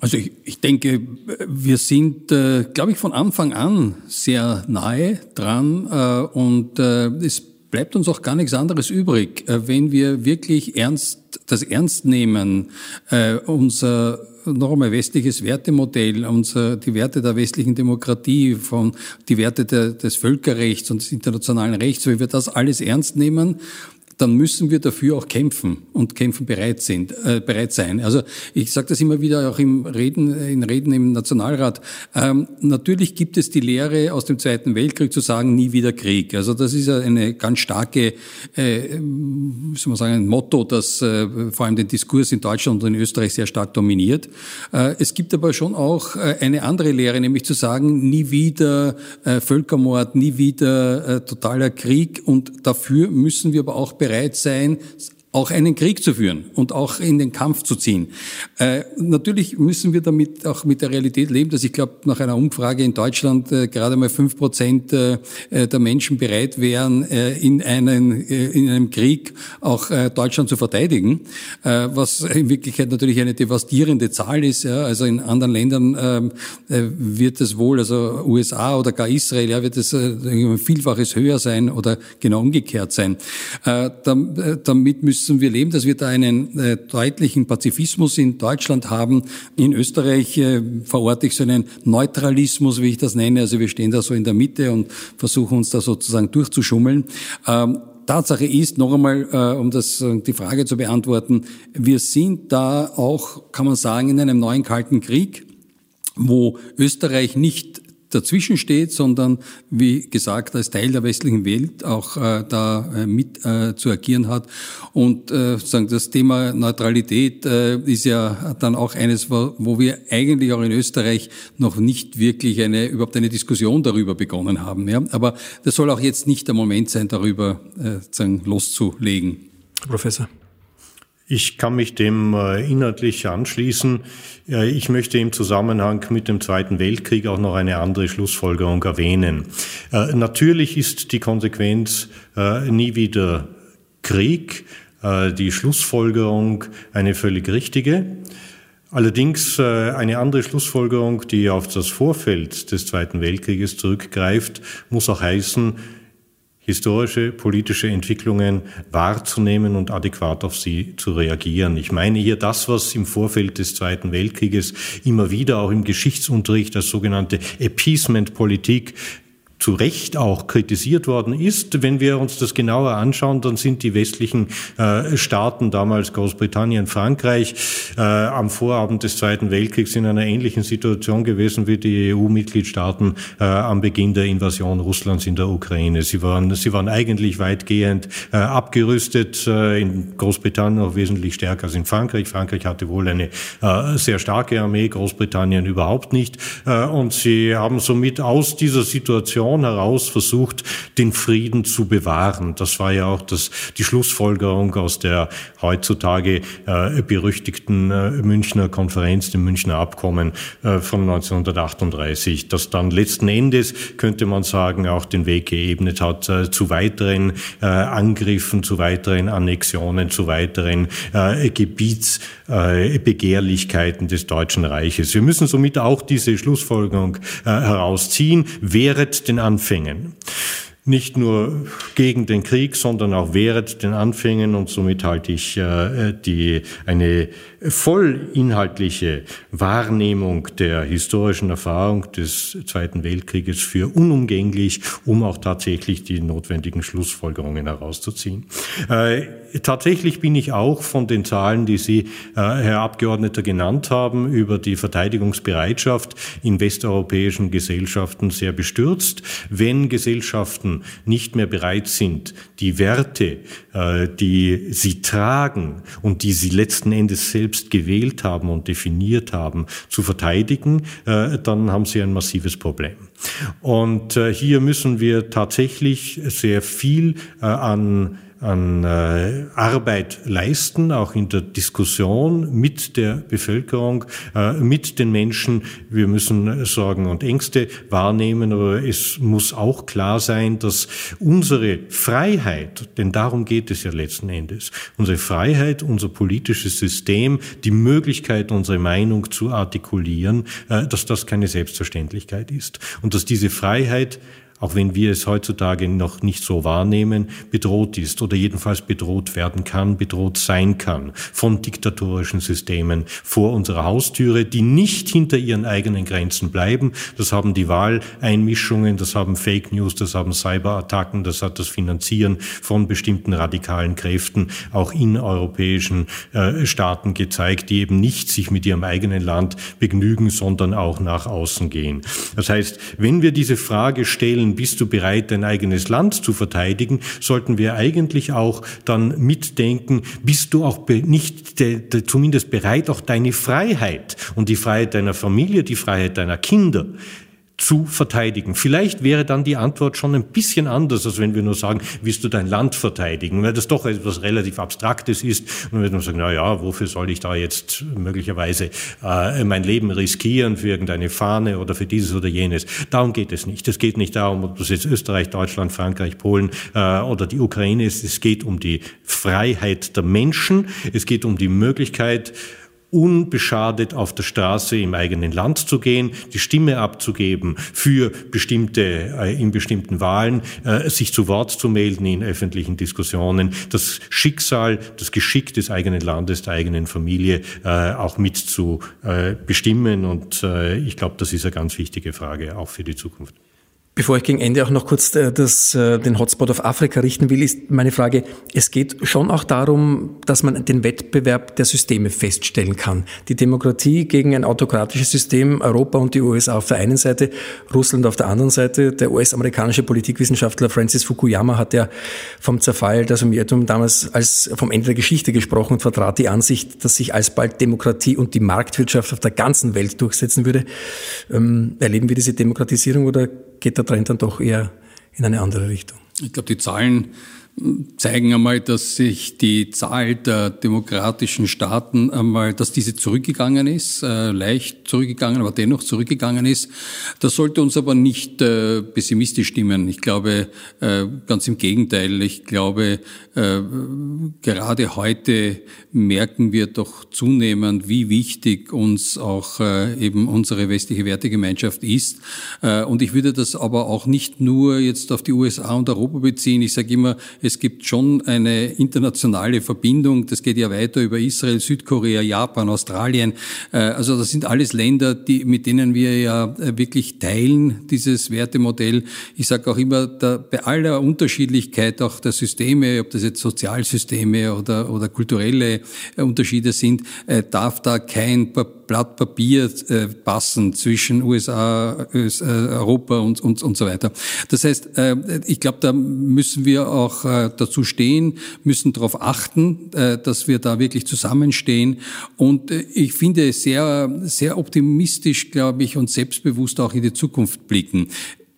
Also ich, ich denke, wir sind, äh, glaube ich, von Anfang an sehr nahe dran äh, und äh, es bleibt uns auch gar nichts anderes übrig, äh, wenn wir wirklich ernst, das ernst nehmen, äh, unser noch einmal westliches Wertemodell, unser, die Werte der westlichen Demokratie, von, die Werte der, des Völkerrechts und des internationalen Rechts, wenn wir das alles ernst nehmen, dann müssen wir dafür auch kämpfen und kämpfen bereit sind, äh, bereit sein. Also ich sage das immer wieder auch im Reden, in Reden im Nationalrat. Ähm, natürlich gibt es die Lehre aus dem Zweiten Weltkrieg zu sagen, nie wieder Krieg. Also das ist ja eine ganz starke, äh, soll man sagen, ein Motto, das äh, vor allem den Diskurs in Deutschland und in Österreich sehr stark dominiert. Äh, es gibt aber schon auch äh, eine andere Lehre, nämlich zu sagen, nie wieder äh, Völkermord, nie wieder äh, totaler Krieg und dafür müssen wir aber auch bereit bereit sein, auch einen Krieg zu führen und auch in den Kampf zu ziehen. Äh, natürlich müssen wir damit auch mit der Realität leben, dass ich glaube, nach einer Umfrage in Deutschland äh, gerade mal fünf Prozent äh, der Menschen bereit wären, äh, in, einen, äh, in einem Krieg auch äh, Deutschland zu verteidigen, was in Wirklichkeit natürlich eine devastierende Zahl ist. Ja. Also in anderen Ländern ähm, wird es wohl, also USA oder gar Israel, ja, wird es ein Vielfaches höher sein oder genau umgekehrt sein. damit müssen müssen wir leben, dass wir da einen äh, deutlichen Pazifismus in Deutschland haben. In Österreich äh, verorte ich so einen Neutralismus, wie ich das nenne. Also wir stehen da so in der Mitte und versuchen uns da sozusagen durchzuschummeln. Ähm, Tatsache ist, noch einmal, äh, um das, äh, die Frage zu beantworten, wir sind da auch, kann man sagen, in einem neuen Kalten Krieg, wo Österreich nicht dazwischen steht, sondern wie gesagt als Teil der westlichen Welt auch äh, da äh, mit äh, zu agieren hat. Und äh, sagen das Thema Neutralität äh, ist ja dann auch eines, wo, wo wir eigentlich auch in Österreich noch nicht wirklich eine überhaupt eine Diskussion darüber begonnen haben. Ja? Aber das soll auch jetzt nicht der Moment sein, darüber äh, sagen, loszulegen. Professor. Ich kann mich dem äh, inhaltlich anschließen. Ich möchte im Zusammenhang mit dem Zweiten Weltkrieg auch noch eine andere Schlussfolgerung erwähnen. Äh, natürlich ist die Konsequenz äh, nie wieder Krieg, die Schlussfolgerung eine völlig richtige. Allerdings eine andere Schlussfolgerung, die auf das Vorfeld des Zweiten Weltkrieges zurückgreift, muss auch heißen, historische, politische Entwicklungen wahrzunehmen und adäquat auf sie zu reagieren. Ich meine hier das, was im Vorfeld des Zweiten Weltkrieges immer wieder auch im Geschichtsunterricht als sogenannte Appeasement-Politik zu Recht auch kritisiert worden ist. Wenn wir uns das genauer anschauen, dann sind die westlichen äh, Staaten, damals Großbritannien, Frankreich, äh, am Vorabend des Zweiten Weltkriegs in einer ähnlichen Situation gewesen wie die EU-Mitgliedstaaten äh, am Beginn der Invasion Russlands in der Ukraine. Sie waren, sie waren eigentlich weitgehend äh, abgerüstet, äh, in Großbritannien auch wesentlich stärker als in Frankreich. Frankreich hatte wohl eine äh, sehr starke Armee, Großbritannien überhaupt nicht. und sie haben somit aus dieser Situation Situation heraus versucht, den Frieden zu bewahren. Das war ja auch das, die Schlussfolgerung aus der heutzutage äh, berüchtigten äh, Münchner Konferenz, dem Münchner Abkommen äh, von 1938, das dann letzten Endes, könnte man sagen, auch den Weg geebnet hat äh, zu weiteren äh, Angriffen, zu weiteren Annexionen, zu weiteren äh, Gebietsbegehrlichkeiten des Deutschen Reiches. Wir müssen somit auch diese Schlussfolgerung herausziehen. Wehret den Anfängen. Nicht nur gegen den Krieg, sondern auch während den Anfängen und somit halte ich äh, die, eine vollinhaltliche Wahrnehmung der historischen Erfahrung des Zweiten Weltkrieges für unumgänglich, um auch tatsächlich die notwendigen Schlussfolgerungen herauszuziehen. Äh, tatsächlich bin ich auch von den Zahlen, die Sie, äh, Herr Abgeordneter, genannt haben, über die Verteidigungsbereitschaft in westeuropäischen Gesellschaften sehr bestürzt. Wenn Gesellschaften nicht mehr bereit sind, die Werte, äh, die sie tragen und die sie letzten Endes selbst gewählt haben und definiert haben, zu verteidigen, äh, dann haben sie ein massives Problem. Und äh, hier müssen wir tatsächlich sehr viel an an äh, Arbeit leisten, auch in der Diskussion mit der Bevölkerung, äh, mit den Menschen. Wir müssen Sorgen und Ängste wahrnehmen, aber es muss auch klar sein, dass unsere Freiheit, denn darum geht es ja letzten Endes, unsere Freiheit, unser politisches System, die Möglichkeit, unsere Meinung zu artikulieren, äh, dass das keine Selbstverständlichkeit ist und dass diese Freiheit auch wenn wir es heutzutage noch nicht so wahrnehmen, bedroht ist oder jedenfalls bedroht werden kann, bedroht sein kann von diktatorischen Systemen vor unserer Haustüre, die nicht hinter ihren eigenen Grenzen bleiben. Das haben die Wahleinmischungen, das haben Fake News, das haben Cyberattacken, das hat das Finanzieren von bestimmten radikalen Kräften auch in europäischen äh, Staaten gezeigt, die eben nicht sich mit ihrem eigenen Land begnügen, sondern auch nach außen gehen. Das heißt, wenn wir diese Frage stellen, Fragen, bist du bereit, dein eigenes Land zu verteidigen, sollten wir eigentlich auch dann mitdenken, bist du auch nicht de, de, zumindest bereit, auch deine Freiheit und die Freiheit deiner Familie, die Freiheit deiner Kinder zu verteidigen. Vielleicht wäre dann die Antwort schon ein bisschen anders, als wenn wir nur sagen, willst du dein Land verteidigen, weil das doch etwas relativ Abstraktes ist. Und wenn wir sagen, na ja, wofür soll ich da jetzt möglicherweise äh, mein Leben riskieren für irgendeine Fahne oder für dieses oder jenes. Darum geht es nicht. Es geht nicht darum, ob das jetzt Österreich, Deutschland, Frankreich, Polen äh, oder die Ukraine ist. Es geht um die Freiheit der Menschen. Es geht um die Möglichkeit, unbeschadet auf der Straße im eigenen Land zu gehen, die Stimme abzugeben für bestimmte, äh, in bestimmten Wahlen, äh, sich zu Wort zu melden in öffentlichen Diskussionen, das Schicksal, das Geschick des eigenen Landes, der eigenen Familie äh, auch mit zu bestimmen. Und ich glaube, das ist eine ganz wichtige Frage auch für die Zukunft. Bevor ich gegen Ende auch noch kurz äh, das, äh, den Hotspot auf Afrika richten will, ist meine Frage, es geht schon auch darum, dass man den Wettbewerb der Systeme feststellen kann. Die Demokratie gegen ein autokratisches System, Europa und die USA auf der einen Seite, Russland auf der anderen Seite. Der US-amerikanische Politikwissenschaftler Francis Fukuyama hat ja vom Zerfall der Sowjetunion damals als vom Ende der Geschichte gesprochen und vertrat die Ansicht, dass sich alsbald Demokratie und die Marktwirtschaft auf der ganzen Welt durchsetzen würde. Ähm, erleben wir diese Demokratisierung oder geht der Trend dann doch eher in eine andere Richtung. Ich glaube, die Zahlen zeigen einmal, dass sich die Zahl der demokratischen Staaten einmal, dass diese zurückgegangen ist, äh, leicht zurückgegangen, aber dennoch zurückgegangen ist. Das sollte uns aber nicht äh, pessimistisch stimmen. Ich glaube, äh, ganz im Gegenteil. Ich glaube, gerade heute merken wir doch zunehmend, wie wichtig uns auch eben unsere westliche Wertegemeinschaft ist. Und ich würde das aber auch nicht nur jetzt auf die USA und Europa beziehen. Ich sage immer, es gibt schon eine internationale Verbindung. Das geht ja weiter über Israel, Südkorea, Japan, Australien. Also das sind alles Länder, die, mit denen wir ja wirklich teilen, dieses Wertemodell. Ich sage auch immer, da, bei aller Unterschiedlichkeit auch der Systeme, ob das jetzt Sozialsysteme oder, oder kulturelle Unterschiede sind, darf da kein Blatt Papier äh, passen zwischen USA, äh, Europa und, und, und so weiter. Das heißt, äh, ich glaube, da müssen wir auch äh, dazu stehen, müssen darauf achten, äh, dass wir da wirklich zusammenstehen. Und äh, ich finde sehr, sehr optimistisch, glaube ich, und selbstbewusst auch in die Zukunft blicken.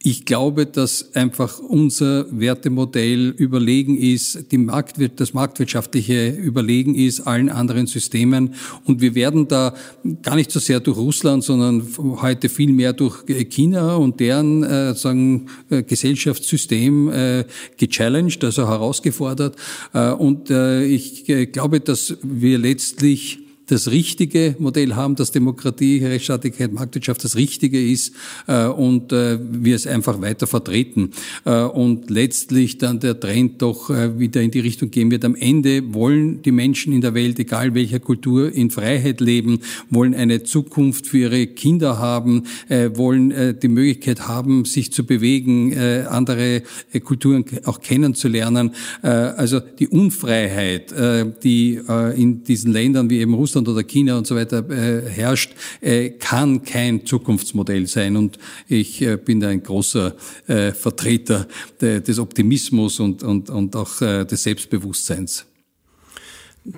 Ich glaube, dass einfach unser Wertemodell überlegen ist, die Marktwirt, das marktwirtschaftliche überlegen ist allen anderen Systemen. Und wir werden da gar nicht so sehr durch Russland, sondern heute viel mehr durch China und deren äh, sagen, äh, Gesellschaftssystem äh, gechallenged, also herausgefordert. Äh, und äh, ich äh, glaube, dass wir letztlich das richtige Modell haben, dass Demokratie, Rechtsstaatlichkeit, Marktwirtschaft das Richtige ist äh, und äh, wir es einfach weiter vertreten. Äh, und letztlich dann der Trend doch äh, wieder in die Richtung gehen wird. Am Ende wollen die Menschen in der Welt, egal welcher Kultur, in Freiheit leben, wollen eine Zukunft für ihre Kinder haben, äh, wollen äh, die Möglichkeit haben, sich zu bewegen, andere Kulturen auch kennenzulernen. Also die Unfreiheit, die in diesen Ländern wie eben Russland Russland oder China und so weiter äh, herrscht, äh, kann kein Zukunftsmodell sein. Und ich äh, bin da ein großer äh, Vertreter des Optimismus und, und, und auch äh, des Selbstbewusstseins.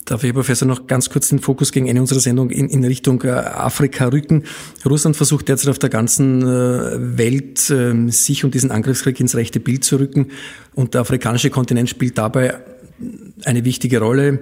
Darf ich, Herr Professor, noch ganz kurz den Fokus gegen Ende unserer Sendung in, in Richtung äh, Afrika rücken? Russland versucht derzeit auf der ganzen Welt, ähm, sich und diesen Angriffskrieg ins rechte Bild zu rücken. Und der afrikanische Kontinent spielt dabei eine wichtige Rolle.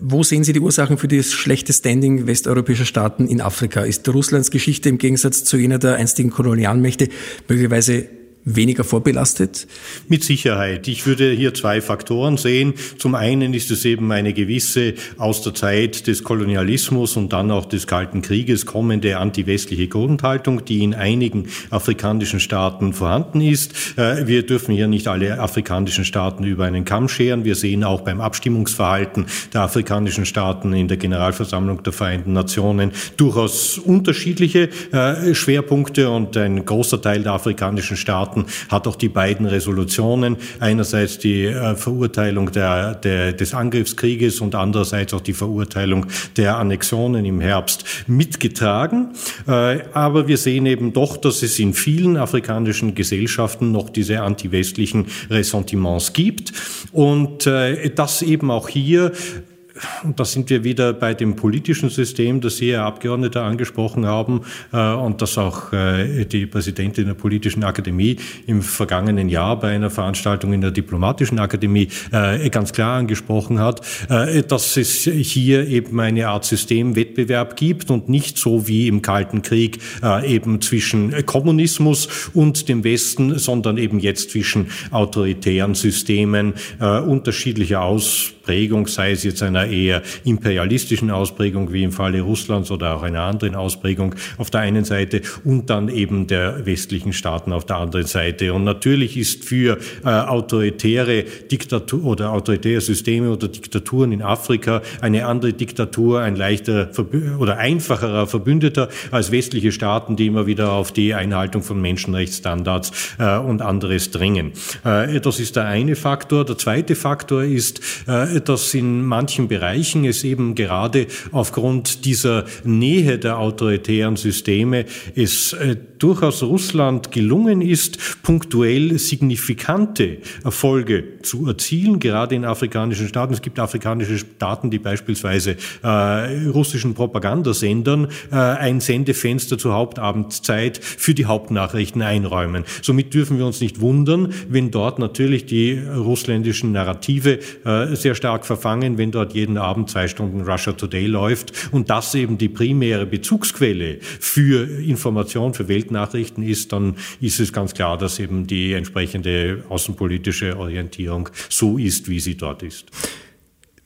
Wo sehen Sie die Ursachen für das schlechte Standing westeuropäischer Staaten in Afrika? Ist Russlands Geschichte im Gegensatz zu jener der einstigen Kolonialmächte möglicherweise weniger vorbelastet? Mit Sicherheit. Ich würde hier zwei Faktoren sehen. Zum einen ist es eben eine gewisse aus der Zeit des Kolonialismus und dann auch des Kalten Krieges kommende antiwestliche Grundhaltung, die in einigen afrikanischen Staaten vorhanden ist. Äh, wir dürfen hier nicht alle afrikanischen Staaten über einen Kamm scheren. Wir sehen auch beim Abstimmungsverhalten der afrikanischen Staaten in der Generalversammlung der Vereinten Nationen durchaus unterschiedliche äh, Schwerpunkte und ein großer Teil der afrikanischen Staaten Staaten hat auch die beiden Resolutionen, einerseits die äh, Verurteilung der, der, des Angriffskrieges und andererseits auch die Verurteilung der Annexionen im Herbst mitgetragen. Äh, aber wir sehen eben doch, dass es in vielen afrikanischen Gesellschaften noch diese antiwestlichen Ressentiments gibt und äh, dass eben auch hier und da sind wir wieder bei dem politischen System, das Sie, Herr Abgeordneter, angesprochen haben äh, und das auch äh, die Präsidentin der Politischen Akademie im vergangenen Jahr bei einer Veranstaltung in der Diplomatischen Akademie äh, ganz klar angesprochen hat, dass es hier eben eine Art Systemwettbewerb gibt und nicht so wie im Kalten Krieg eben zwischen Kommunismus und dem Westen, sondern eben jetzt zwischen autoritären Systemen unterschiedlicher Ausprägung, sei es jetzt einer eher imperialistischen Ausprägung wie im Falle Russlands oder auch einer anderen Ausprägung auf der einen Seite und dann eben der westlichen Staaten auf der anderen Seite. Und natürlich ist für äh, autoritäre Diktatur oder autoritäre Systeme oder Diktaturen in Afrika eine andere Diktatur ein leichter oder einfacherer Verbündeter als westliche Staaten, die immer wieder auf die Einhaltung von Menschenrechtsstandards äh, und anderes dringen. Äh, das ist der eine Faktor. Der zweite Faktor ist, äh, dass in manchen Bereichen Bereichen es eben gerade aufgrund dieser Nähe der autoritären Systeme es äh, durchaus Russland gelungen ist, punktuell signifikante Erfolge zu erzielen, gerade in afrikanischen Staaten. Es gibt afrikanische Staaten, die beispielsweise äh, russischen Propagandasendern äh, ein Sendefenster zur Hauptabendszeit für die Hauptnachrichten einräumen. Somit dürfen wir uns nicht wundern, wenn dort natürlich die russländischen Narrative äh, sehr stark verfangen, wenn dort jeden Abend zwei Stunden Russia Today läuft und das eben die primäre Bezugsquelle für Information, für Weltnachrichten ist, dann ist es ganz klar, dass eben die entsprechende außenpolitische Orientierung so ist, wie sie dort ist.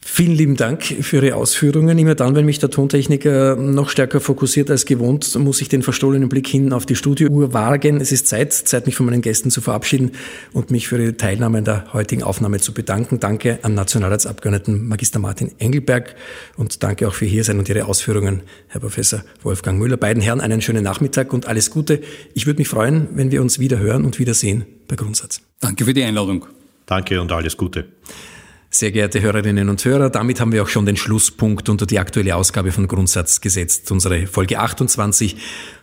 Vielen lieben Dank für Ihre Ausführungen. Immer dann, wenn mich der Tontechniker noch stärker fokussiert als gewohnt, muss ich den verstohlenen Blick hin auf die Studiouhr wagen. Es ist Zeit, Zeit, mich von meinen Gästen zu verabschieden und mich für Ihre Teilnahme in der heutigen Aufnahme zu bedanken. Danke an Nationalratsabgeordneten Magister Martin Engelberg und danke auch für hier sein und Ihre Ausführungen, Herr Professor Wolfgang Müller. Beiden Herren einen schönen Nachmittag und alles Gute. Ich würde mich freuen, wenn wir uns wieder hören und wiedersehen bei Grundsatz. Danke für die Einladung. Danke und alles Gute. Sehr geehrte Hörerinnen und Hörer, damit haben wir auch schon den Schlusspunkt unter die aktuelle Ausgabe von Grundsatz gesetzt, unsere Folge 28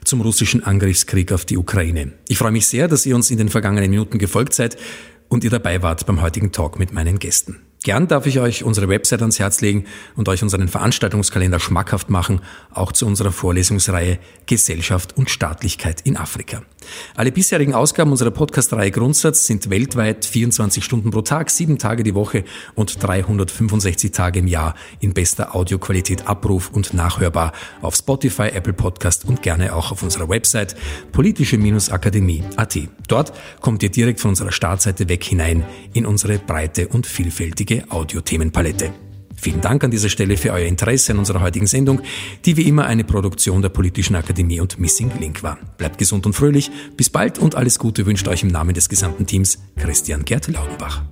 zum russischen Angriffskrieg auf die Ukraine. Ich freue mich sehr, dass ihr uns in den vergangenen Minuten gefolgt seid und ihr dabei wart beim heutigen Talk mit meinen Gästen. Gern darf ich euch unsere Website ans Herz legen und euch unseren Veranstaltungskalender schmackhaft machen, auch zu unserer Vorlesungsreihe Gesellschaft und Staatlichkeit in Afrika. Alle bisherigen Ausgaben unserer Podcast-Reihe Grundsatz sind weltweit 24 Stunden pro Tag, sieben Tage die Woche und 365 Tage im Jahr in bester Audioqualität abruf- und nachhörbar auf Spotify, Apple Podcast und gerne auch auf unserer Website politische-akademie.at. Dort kommt ihr direkt von unserer Startseite weg hinein in unsere breite und vielfältige Audiothemenpalette. Vielen Dank an dieser Stelle für euer Interesse an unserer heutigen Sendung, die wie immer eine Produktion der Politischen Akademie und Missing Link war. Bleibt gesund und fröhlich. Bis bald und alles Gute wünscht euch im Namen des gesamten Teams Christian Gerd Laudenbach.